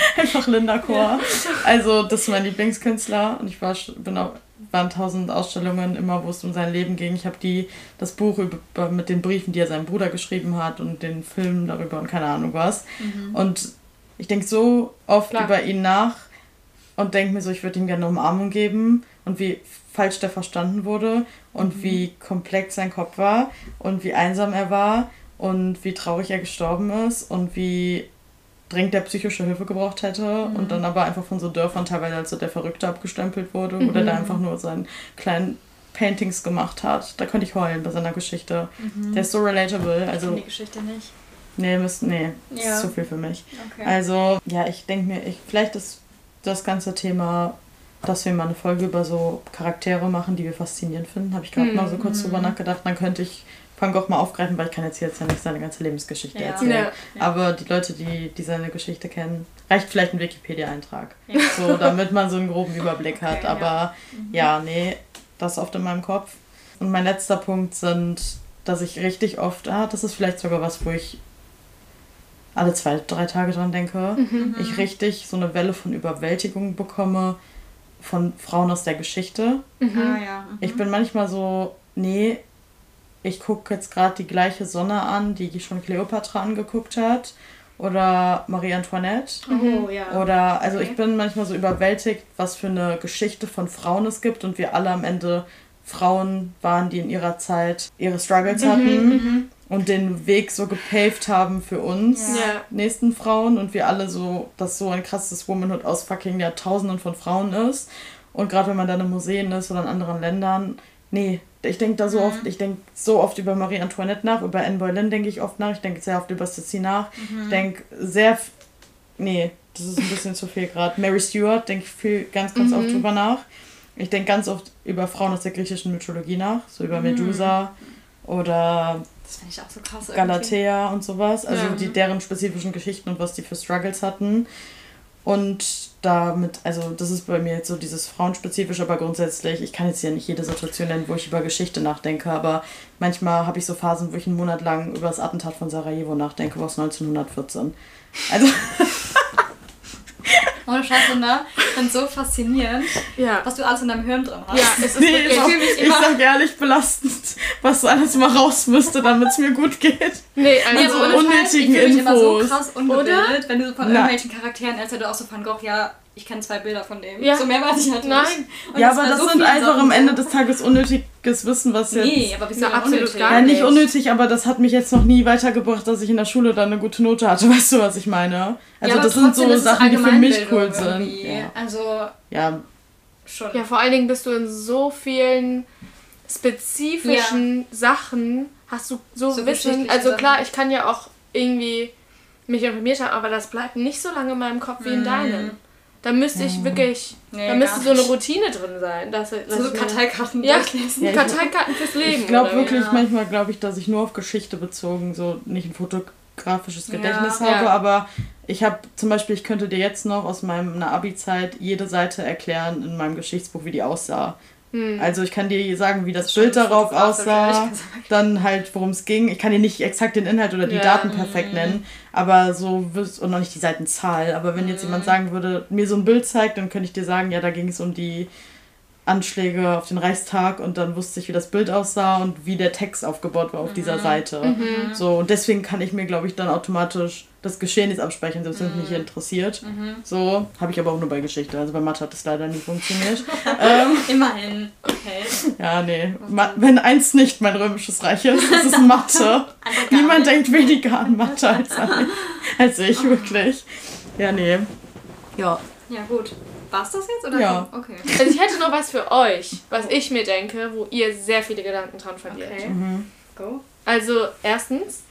Speaker 1: Einfach Linda Chor. Ja. Also, das ist mein Lieblingskünstler und ich war, bin auch, waren tausend Ausstellungen immer, wo es um sein Leben ging. Ich habe die das Buch über, mit den Briefen, die er seinem Bruder geschrieben hat und den Film darüber und keine Ahnung was. Mhm. Und ich denke so oft Klar. über ihn nach und denke mir so, ich würde ihm gerne eine Umarmung geben und wie falsch der verstanden wurde und mhm. wie komplex sein Kopf war und wie einsam er war und wie traurig er gestorben ist und wie dringend der psychische Hilfe gebraucht hätte mhm. und dann aber einfach von so Dörfern teilweise als so der Verrückte abgestempelt wurde mhm. oder der einfach nur seinen kleinen Paintings gemacht hat. Da konnte ich heulen bei seiner Geschichte. Mhm. Der ist so relatable. Also,
Speaker 2: die Geschichte nicht.
Speaker 1: Nee, müsst, nee, das ja. ist zu viel für mich. Okay. Also, ja, ich denke mir, ich, vielleicht ist das ganze Thema, dass wir mal eine Folge über so Charaktere machen, die wir faszinierend finden, habe ich gerade mal so kurz drüber mhm. nachgedacht. Dann könnte ich Van Gogh mal aufgreifen, weil ich kann jetzt hier jetzt ja nicht seine ganze Lebensgeschichte ja. erzählen. Ja. Aber die Leute, die, die seine Geschichte kennen, reicht vielleicht ein Wikipedia-Eintrag. Ja. So, damit man so einen groben Überblick okay, hat. Aber mhm. ja, nee, das ist oft in meinem Kopf. Und mein letzter Punkt sind, dass ich richtig oft, ah, das ist vielleicht sogar was, wo ich alle zwei, drei Tage dran denke, mhm. ich richtig so eine Welle von Überwältigung bekomme von Frauen aus der Geschichte. Mhm. Ah, ja. Mhm. Ich bin manchmal so, nee, ich gucke jetzt gerade die gleiche Sonne an, die schon Cleopatra angeguckt hat. Oder Marie Antoinette. Oh, ja. Oder, also okay. ich bin manchmal so überwältigt, was für eine Geschichte von Frauen es gibt und wir alle am Ende Frauen waren, die in ihrer Zeit ihre Struggles mhm, hatten mhm, und den Weg so gepaved haben für uns ja. nächsten Frauen und wir alle so, dass so ein krasses Womanhood aus fucking Jahrtausenden von Frauen ist. Und gerade wenn man dann in Museen ist oder in anderen Ländern, nee, ich denke da so mhm. oft, ich denke so oft über Marie Antoinette nach, über Anne Boleyn denke ich oft nach, ich denke sehr oft über Sissi nach. Mhm. Ich denke sehr, nee, das ist ein bisschen zu viel gerade. Mary Stewart denke ich viel, ganz, ganz mhm. oft drüber nach. Ich denke ganz oft über Frauen aus der griechischen Mythologie nach, so über Medusa oder
Speaker 2: Das finde ich auch so krass. irgendwie.
Speaker 1: Galatea und sowas, also die deren spezifischen Geschichten und was die für Struggles hatten. Und damit, also das ist bei mir jetzt so dieses Frauenspezifisch, aber grundsätzlich, ich kann jetzt ja nicht jede Situation nennen, wo ich über Geschichte nachdenke, aber manchmal habe ich so Phasen, wo ich einen Monat lang über das Attentat von Sarajevo nachdenke, aus 1914. Also,
Speaker 2: Ohne Scheiße, ne? Ich finde so faszinierend,
Speaker 3: Ja.
Speaker 2: was du alles in deinem Hirn drin hast.
Speaker 3: Ja, es ist
Speaker 1: nee,
Speaker 3: wirklich.
Speaker 1: ist auch,
Speaker 2: fühle mich
Speaker 1: ich
Speaker 2: immer-
Speaker 1: sag ehrlich belastend, was alles mal raus müsste, damit es mir gut geht.
Speaker 3: Nee,
Speaker 2: Nee,
Speaker 3: also.
Speaker 2: aber ohne Scheiß,
Speaker 1: unnötigen
Speaker 2: ich fühle mich immer so
Speaker 1: Infos.
Speaker 2: krass ungebildet, wenn du so von
Speaker 1: Na.
Speaker 2: irgendwelchen Charakteren erzählst, du auch so Van Gogh, ja, ich kenne zwei Bilder von dem.
Speaker 3: Ja.
Speaker 2: So mehr weiß ich halt nicht.
Speaker 3: Nein.
Speaker 2: Und
Speaker 1: ja, aber das
Speaker 2: so
Speaker 1: sind einfach
Speaker 2: Sachen
Speaker 1: am Ende des Tages unnötiges Wissen, was jetzt...
Speaker 2: Nee, aber wieso
Speaker 3: absolut
Speaker 2: unnötig?
Speaker 3: gar
Speaker 1: Ja, nicht
Speaker 3: nicht.
Speaker 1: unnötig, aber das hat mich jetzt noch nie weitergebracht, dass ich in der Schule dann eine gute Note hatte. Weißt du, was ich meine? Also
Speaker 2: ja, aber
Speaker 1: das sind so Sachen, die für mich cool sind. Ja.
Speaker 2: Also
Speaker 1: ja,
Speaker 2: schon.
Speaker 3: Ja, vor allen Dingen bist du in so vielen spezifischen Sachen, hast du so,
Speaker 2: So
Speaker 3: Wissen. Also
Speaker 2: Sachen.
Speaker 3: klar, ich kann ja auch irgendwie mich informiert haben, aber das bleibt nicht so lange in meinem Kopf wie in deinem. Da müsste ich wirklich,
Speaker 2: Nee,
Speaker 3: da müsste so eine. Routine drin sein. Dass, dass
Speaker 2: So, Karteikarten
Speaker 3: Ja,
Speaker 2: durchlesen.
Speaker 1: Ja, ich-
Speaker 3: Karteikarten fürs Leben.
Speaker 1: ich glaube wirklich,
Speaker 2: Ja.
Speaker 1: manchmal glaube ich, dass ich nur auf Geschichte bezogen so nicht ein fotografisches
Speaker 2: Ja.
Speaker 1: Gedächtnis
Speaker 3: Ja.
Speaker 1: habe, aber ich habe zum Beispiel, ich könnte dir jetzt noch aus meiner Abi-Zeit jede Seite erklären in meinem Geschichtsbuch, wie die aussah.
Speaker 3: Hm.
Speaker 1: Also ich kann dir sagen, wie das,
Speaker 2: schon
Speaker 1: Bild darauf aussah, dann halt, worum es ging. Ich kann dir nicht exakt den Inhalt oder die
Speaker 3: Ja.
Speaker 1: Daten perfekt nennen, aber so wirst und noch nicht die Seitenzahl. Aber wenn jetzt jemand sagen würde, mir so ein Bild zeigt, dann könnte ich dir sagen, ja, da ging es um die Anschläge auf den Reichstag und dann wusste ich, wie das Bild aussah und wie der Text aufgebaut war auf dieser Seite. So, und deswegen kann ich mir, glaube ich, dann automatisch das Geschehen jetzt abspeichern, selbst wenn es mich interessiert. So, habe ich aber auch nur bei Geschichte. Also bei Mathe hat das leider nie funktioniert. ähm,
Speaker 2: Immerhin. Okay.
Speaker 1: ja, nee. Ma wenn eins nicht mein römisches Reich ist, ist es Mathe.
Speaker 2: Gar
Speaker 1: Niemand denkt weniger an Mathe als, an, als ich, wirklich. Ja, nee. Ja.
Speaker 2: Ja, gut. War's das jetzt? Oder
Speaker 1: Ja.
Speaker 2: Okay.
Speaker 3: Also ich hätte noch was für euch, was ich mir denke, wo ihr sehr viele Gedanken dran verliert.
Speaker 2: Okay.
Speaker 1: Mhm.
Speaker 2: Go.
Speaker 3: Also erstens,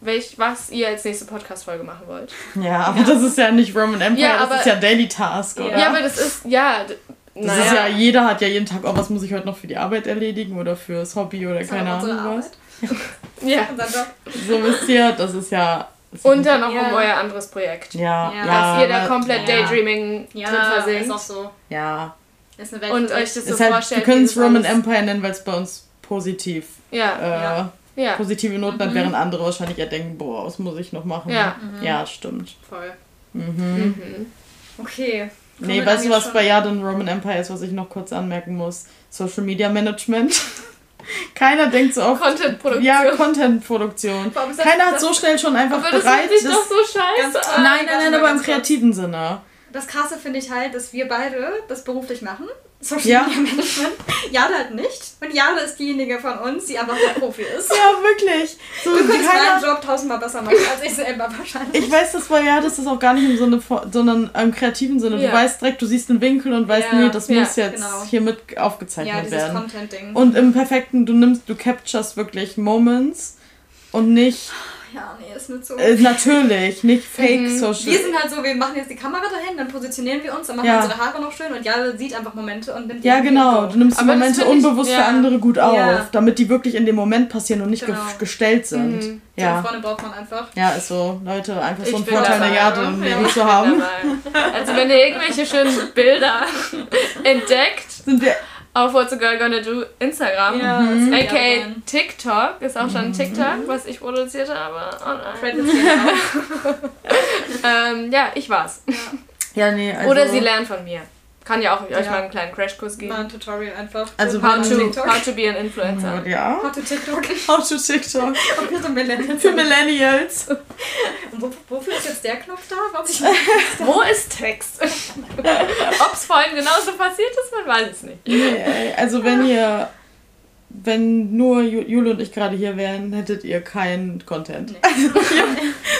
Speaker 3: welch, was ihr als nächste Podcast-Folge machen wollt.
Speaker 1: Ja, aber das ist ja nicht Roman Empire,
Speaker 3: Ja,
Speaker 1: das ist ja Daily Task, oder?
Speaker 3: Ja, aber das ist, ja,
Speaker 1: das ist ja, jeder hat ja jeden Tag, oh, was muss ich heute noch für die Arbeit erledigen oder fürs Hobby oder
Speaker 2: Das
Speaker 1: keine Ahnung was.
Speaker 3: Ja.
Speaker 1: So wisst ihr, das ist ja.
Speaker 3: Und dann noch
Speaker 2: Ja.
Speaker 3: um euer anderes Projekt.
Speaker 1: Ja,
Speaker 2: Ja.
Speaker 1: ja.
Speaker 3: Dass ihr da komplett
Speaker 2: ja.
Speaker 3: Daydreaming drin
Speaker 2: Ja,
Speaker 3: versinkt.
Speaker 2: ist auch so.
Speaker 1: Ja.
Speaker 2: Ist eine Welt
Speaker 3: Und euch das so
Speaker 1: Ist halt, wir
Speaker 3: vorstellt.
Speaker 1: können
Speaker 3: wie
Speaker 1: es Roman Empire nennen, weil es bei uns positiv,
Speaker 3: Ja,
Speaker 1: äh,
Speaker 2: Ja.
Speaker 3: ja.
Speaker 1: positive Noten hat, während andere wahrscheinlich ja denken, boah, was muss ich noch machen?
Speaker 3: Ja.
Speaker 1: Ja, stimmt.
Speaker 2: Voll.
Speaker 1: Mhm.
Speaker 3: Mhm.
Speaker 2: Okay. Kommen
Speaker 1: Nee,
Speaker 2: wir
Speaker 1: weißt du, was
Speaker 2: jetzt
Speaker 1: bei Yarden Roman Empire ist, was ich noch kurz anmerken muss? Social Media Management. Keiner denkt so oft.
Speaker 3: Content-Produktion.
Speaker 1: Ja, Content-Produktion.
Speaker 2: Ist
Speaker 1: Keiner hat so schnell schon einfach
Speaker 3: Aber das
Speaker 1: bereit. das-
Speaker 3: doch so scheiße
Speaker 1: nein, nein, nein, aber im kreativen Sinne.
Speaker 2: Das Krasse finde ich halt, dass wir beide das beruflich machen. Social
Speaker 1: Ja.
Speaker 2: Media Management. Jade halt nicht. Und Jade ist diejenige von uns, die einfach der Profi ist.
Speaker 1: Ja, wirklich. So,
Speaker 2: Du könntest
Speaker 1: keiner,
Speaker 2: meinen Job tausendmal besser machen als ich selber wahrscheinlich.
Speaker 1: ich weiß, das bei Yard ist das auch gar nicht im Sinne von, sondern im kreativen Sinne.
Speaker 3: Ja.
Speaker 1: Du weißt direkt, du siehst den Winkel und weißt,
Speaker 2: Ja,
Speaker 1: nee, das
Speaker 3: ja,
Speaker 1: muss jetzt
Speaker 2: genau.
Speaker 1: hier mit
Speaker 2: ja,
Speaker 1: aufgezeichnet
Speaker 2: dieses
Speaker 1: werden.
Speaker 2: Content-Ding.
Speaker 1: Und im perfekten, du nimmst, du captures wirklich Moments und nicht,
Speaker 2: Ja, nee, ist nicht so.
Speaker 1: äh, natürlich, nicht Fake
Speaker 3: Mhm.
Speaker 1: Social.
Speaker 2: wir sind halt so, wir machen jetzt die Kamera dahin, dann positionieren wir uns, dann machen
Speaker 1: Ja.
Speaker 2: unsere Haare noch schön und Jade sieht einfach Momente und nimmt die
Speaker 1: Ja, genau. Du nimmst die Momente
Speaker 3: find ich-
Speaker 1: unbewusst für
Speaker 3: ja.
Speaker 1: andere gut auf,
Speaker 2: Ja.
Speaker 1: damit die wirklich in dem Moment passieren und nicht
Speaker 2: Genau.
Speaker 1: ge- gestellt sind.
Speaker 3: Mhm.
Speaker 2: So
Speaker 1: Ja.
Speaker 2: Freundin braucht man einfach.
Speaker 1: ja, ist so. Leute, einfach so
Speaker 3: bin
Speaker 1: Vorteil der Jade im
Speaker 2: Ja.
Speaker 1: Leben zu haben.
Speaker 3: Also wenn ihr irgendwelche schönen Bilder entdeckt,
Speaker 1: Sind wir.
Speaker 3: Auf What's a Girl Gonna Do Instagram,
Speaker 2: Ja, auch
Speaker 3: aka. TikTok, ist auch schon ein TikTok, was ich produziert habe. Online. Ähm, ja, ich war's.
Speaker 1: Ja, nee, also.
Speaker 3: Oder sie lernen von mir. Kann ja auch euch
Speaker 2: Ja.
Speaker 3: mal einen kleinen Crashkurs geben.
Speaker 2: Mal ein Tutorial einfach.
Speaker 1: Also
Speaker 2: So,
Speaker 3: How to,
Speaker 2: TikTok.
Speaker 3: how to be an Influencer.
Speaker 1: Ja.
Speaker 2: How to TikTok.
Speaker 1: How to TikTok.
Speaker 2: Okay, so Millennials.
Speaker 1: Für Millennials.
Speaker 2: Und wo, wofür ist jetzt der Knopf da?
Speaker 3: Wo ist Text? Ob's vorhin genauso passiert ist, man weiß es nicht.
Speaker 1: Nee, also wenn ihr. Wenn nur Ju- Jule und ich gerade hier wären, hättet ihr keinen Content.
Speaker 2: Nee.
Speaker 1: Also ihr,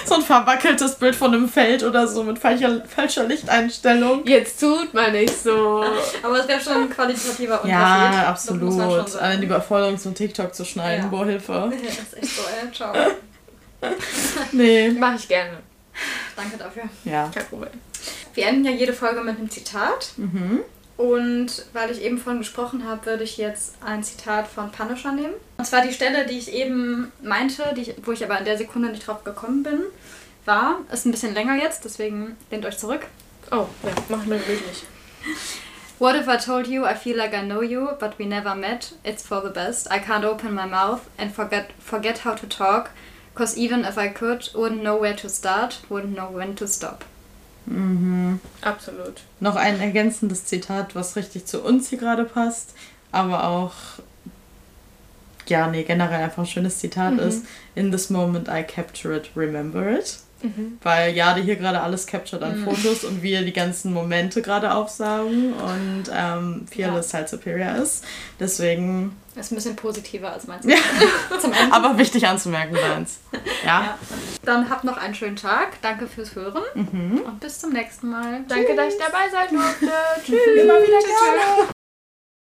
Speaker 1: so ein verwackeltes Bild von einem Feld oder so mit falscher, falscher Lichteinstellung.
Speaker 3: Jetzt tut man nicht so.
Speaker 2: Aber es wäre schon ein qualitativer Unterschied.
Speaker 1: Ja,
Speaker 2: Das muss man schon
Speaker 1: absolut. Allein die Überforderung, so ein TikTok zu schneiden,
Speaker 2: Ja.
Speaker 1: boah, Hilfe.
Speaker 2: Das ist echt so, ey. Ciao.
Speaker 1: Nee.
Speaker 3: Mache ich gerne.
Speaker 2: Danke dafür.
Speaker 1: Ja.
Speaker 3: Kein Problem.
Speaker 2: Wir enden ja jede Folge mit einem Zitat.
Speaker 1: Mhm.
Speaker 2: Und weil ich eben von gesprochen habe, würde ich jetzt ein Zitat von Punisher nehmen. Und zwar die Stelle, die ich eben meinte, ich, wo ich aber in der Sekunde nicht drauf gekommen bin, war, ist ein bisschen länger jetzt, deswegen lehnt euch zurück.
Speaker 3: Oh, ja, machen wir wirklich.
Speaker 2: What if I told you I feel like I know you, but we never met? It's for the best. I can't open my mouth and forget forget how to talk, cause even if I could, wouldn't know where to start, wouldn't know when to stop.
Speaker 1: Mhm.
Speaker 3: Absolut.
Speaker 1: Noch ein ergänzendes Zitat, was richtig zu uns hier gerade passt, aber auch, ja, nee, generell einfach ein schönes Zitat
Speaker 3: Mhm.
Speaker 1: ist: In this moment I capture it, remember it.
Speaker 3: Mhm.
Speaker 1: Weil Jade hier gerade alles captured an
Speaker 2: Mhm.
Speaker 1: Fotos und wir die ganzen Momente gerade aufsaugen und ähm, Fearless halt superior ist. Deswegen,
Speaker 2: Ist ein bisschen positiver als meins.
Speaker 1: Ja. Aber wichtig anzumerken, Deins. Ja.
Speaker 2: Ja. Dann habt noch einen schönen Tag. Danke fürs Hören
Speaker 1: Mhm.
Speaker 2: und bis zum nächsten Mal.
Speaker 3: Danke, dass ich dabei sein durfte. Tschüss.
Speaker 1: Immer wieder
Speaker 3: Tschüss.
Speaker 1: gerne.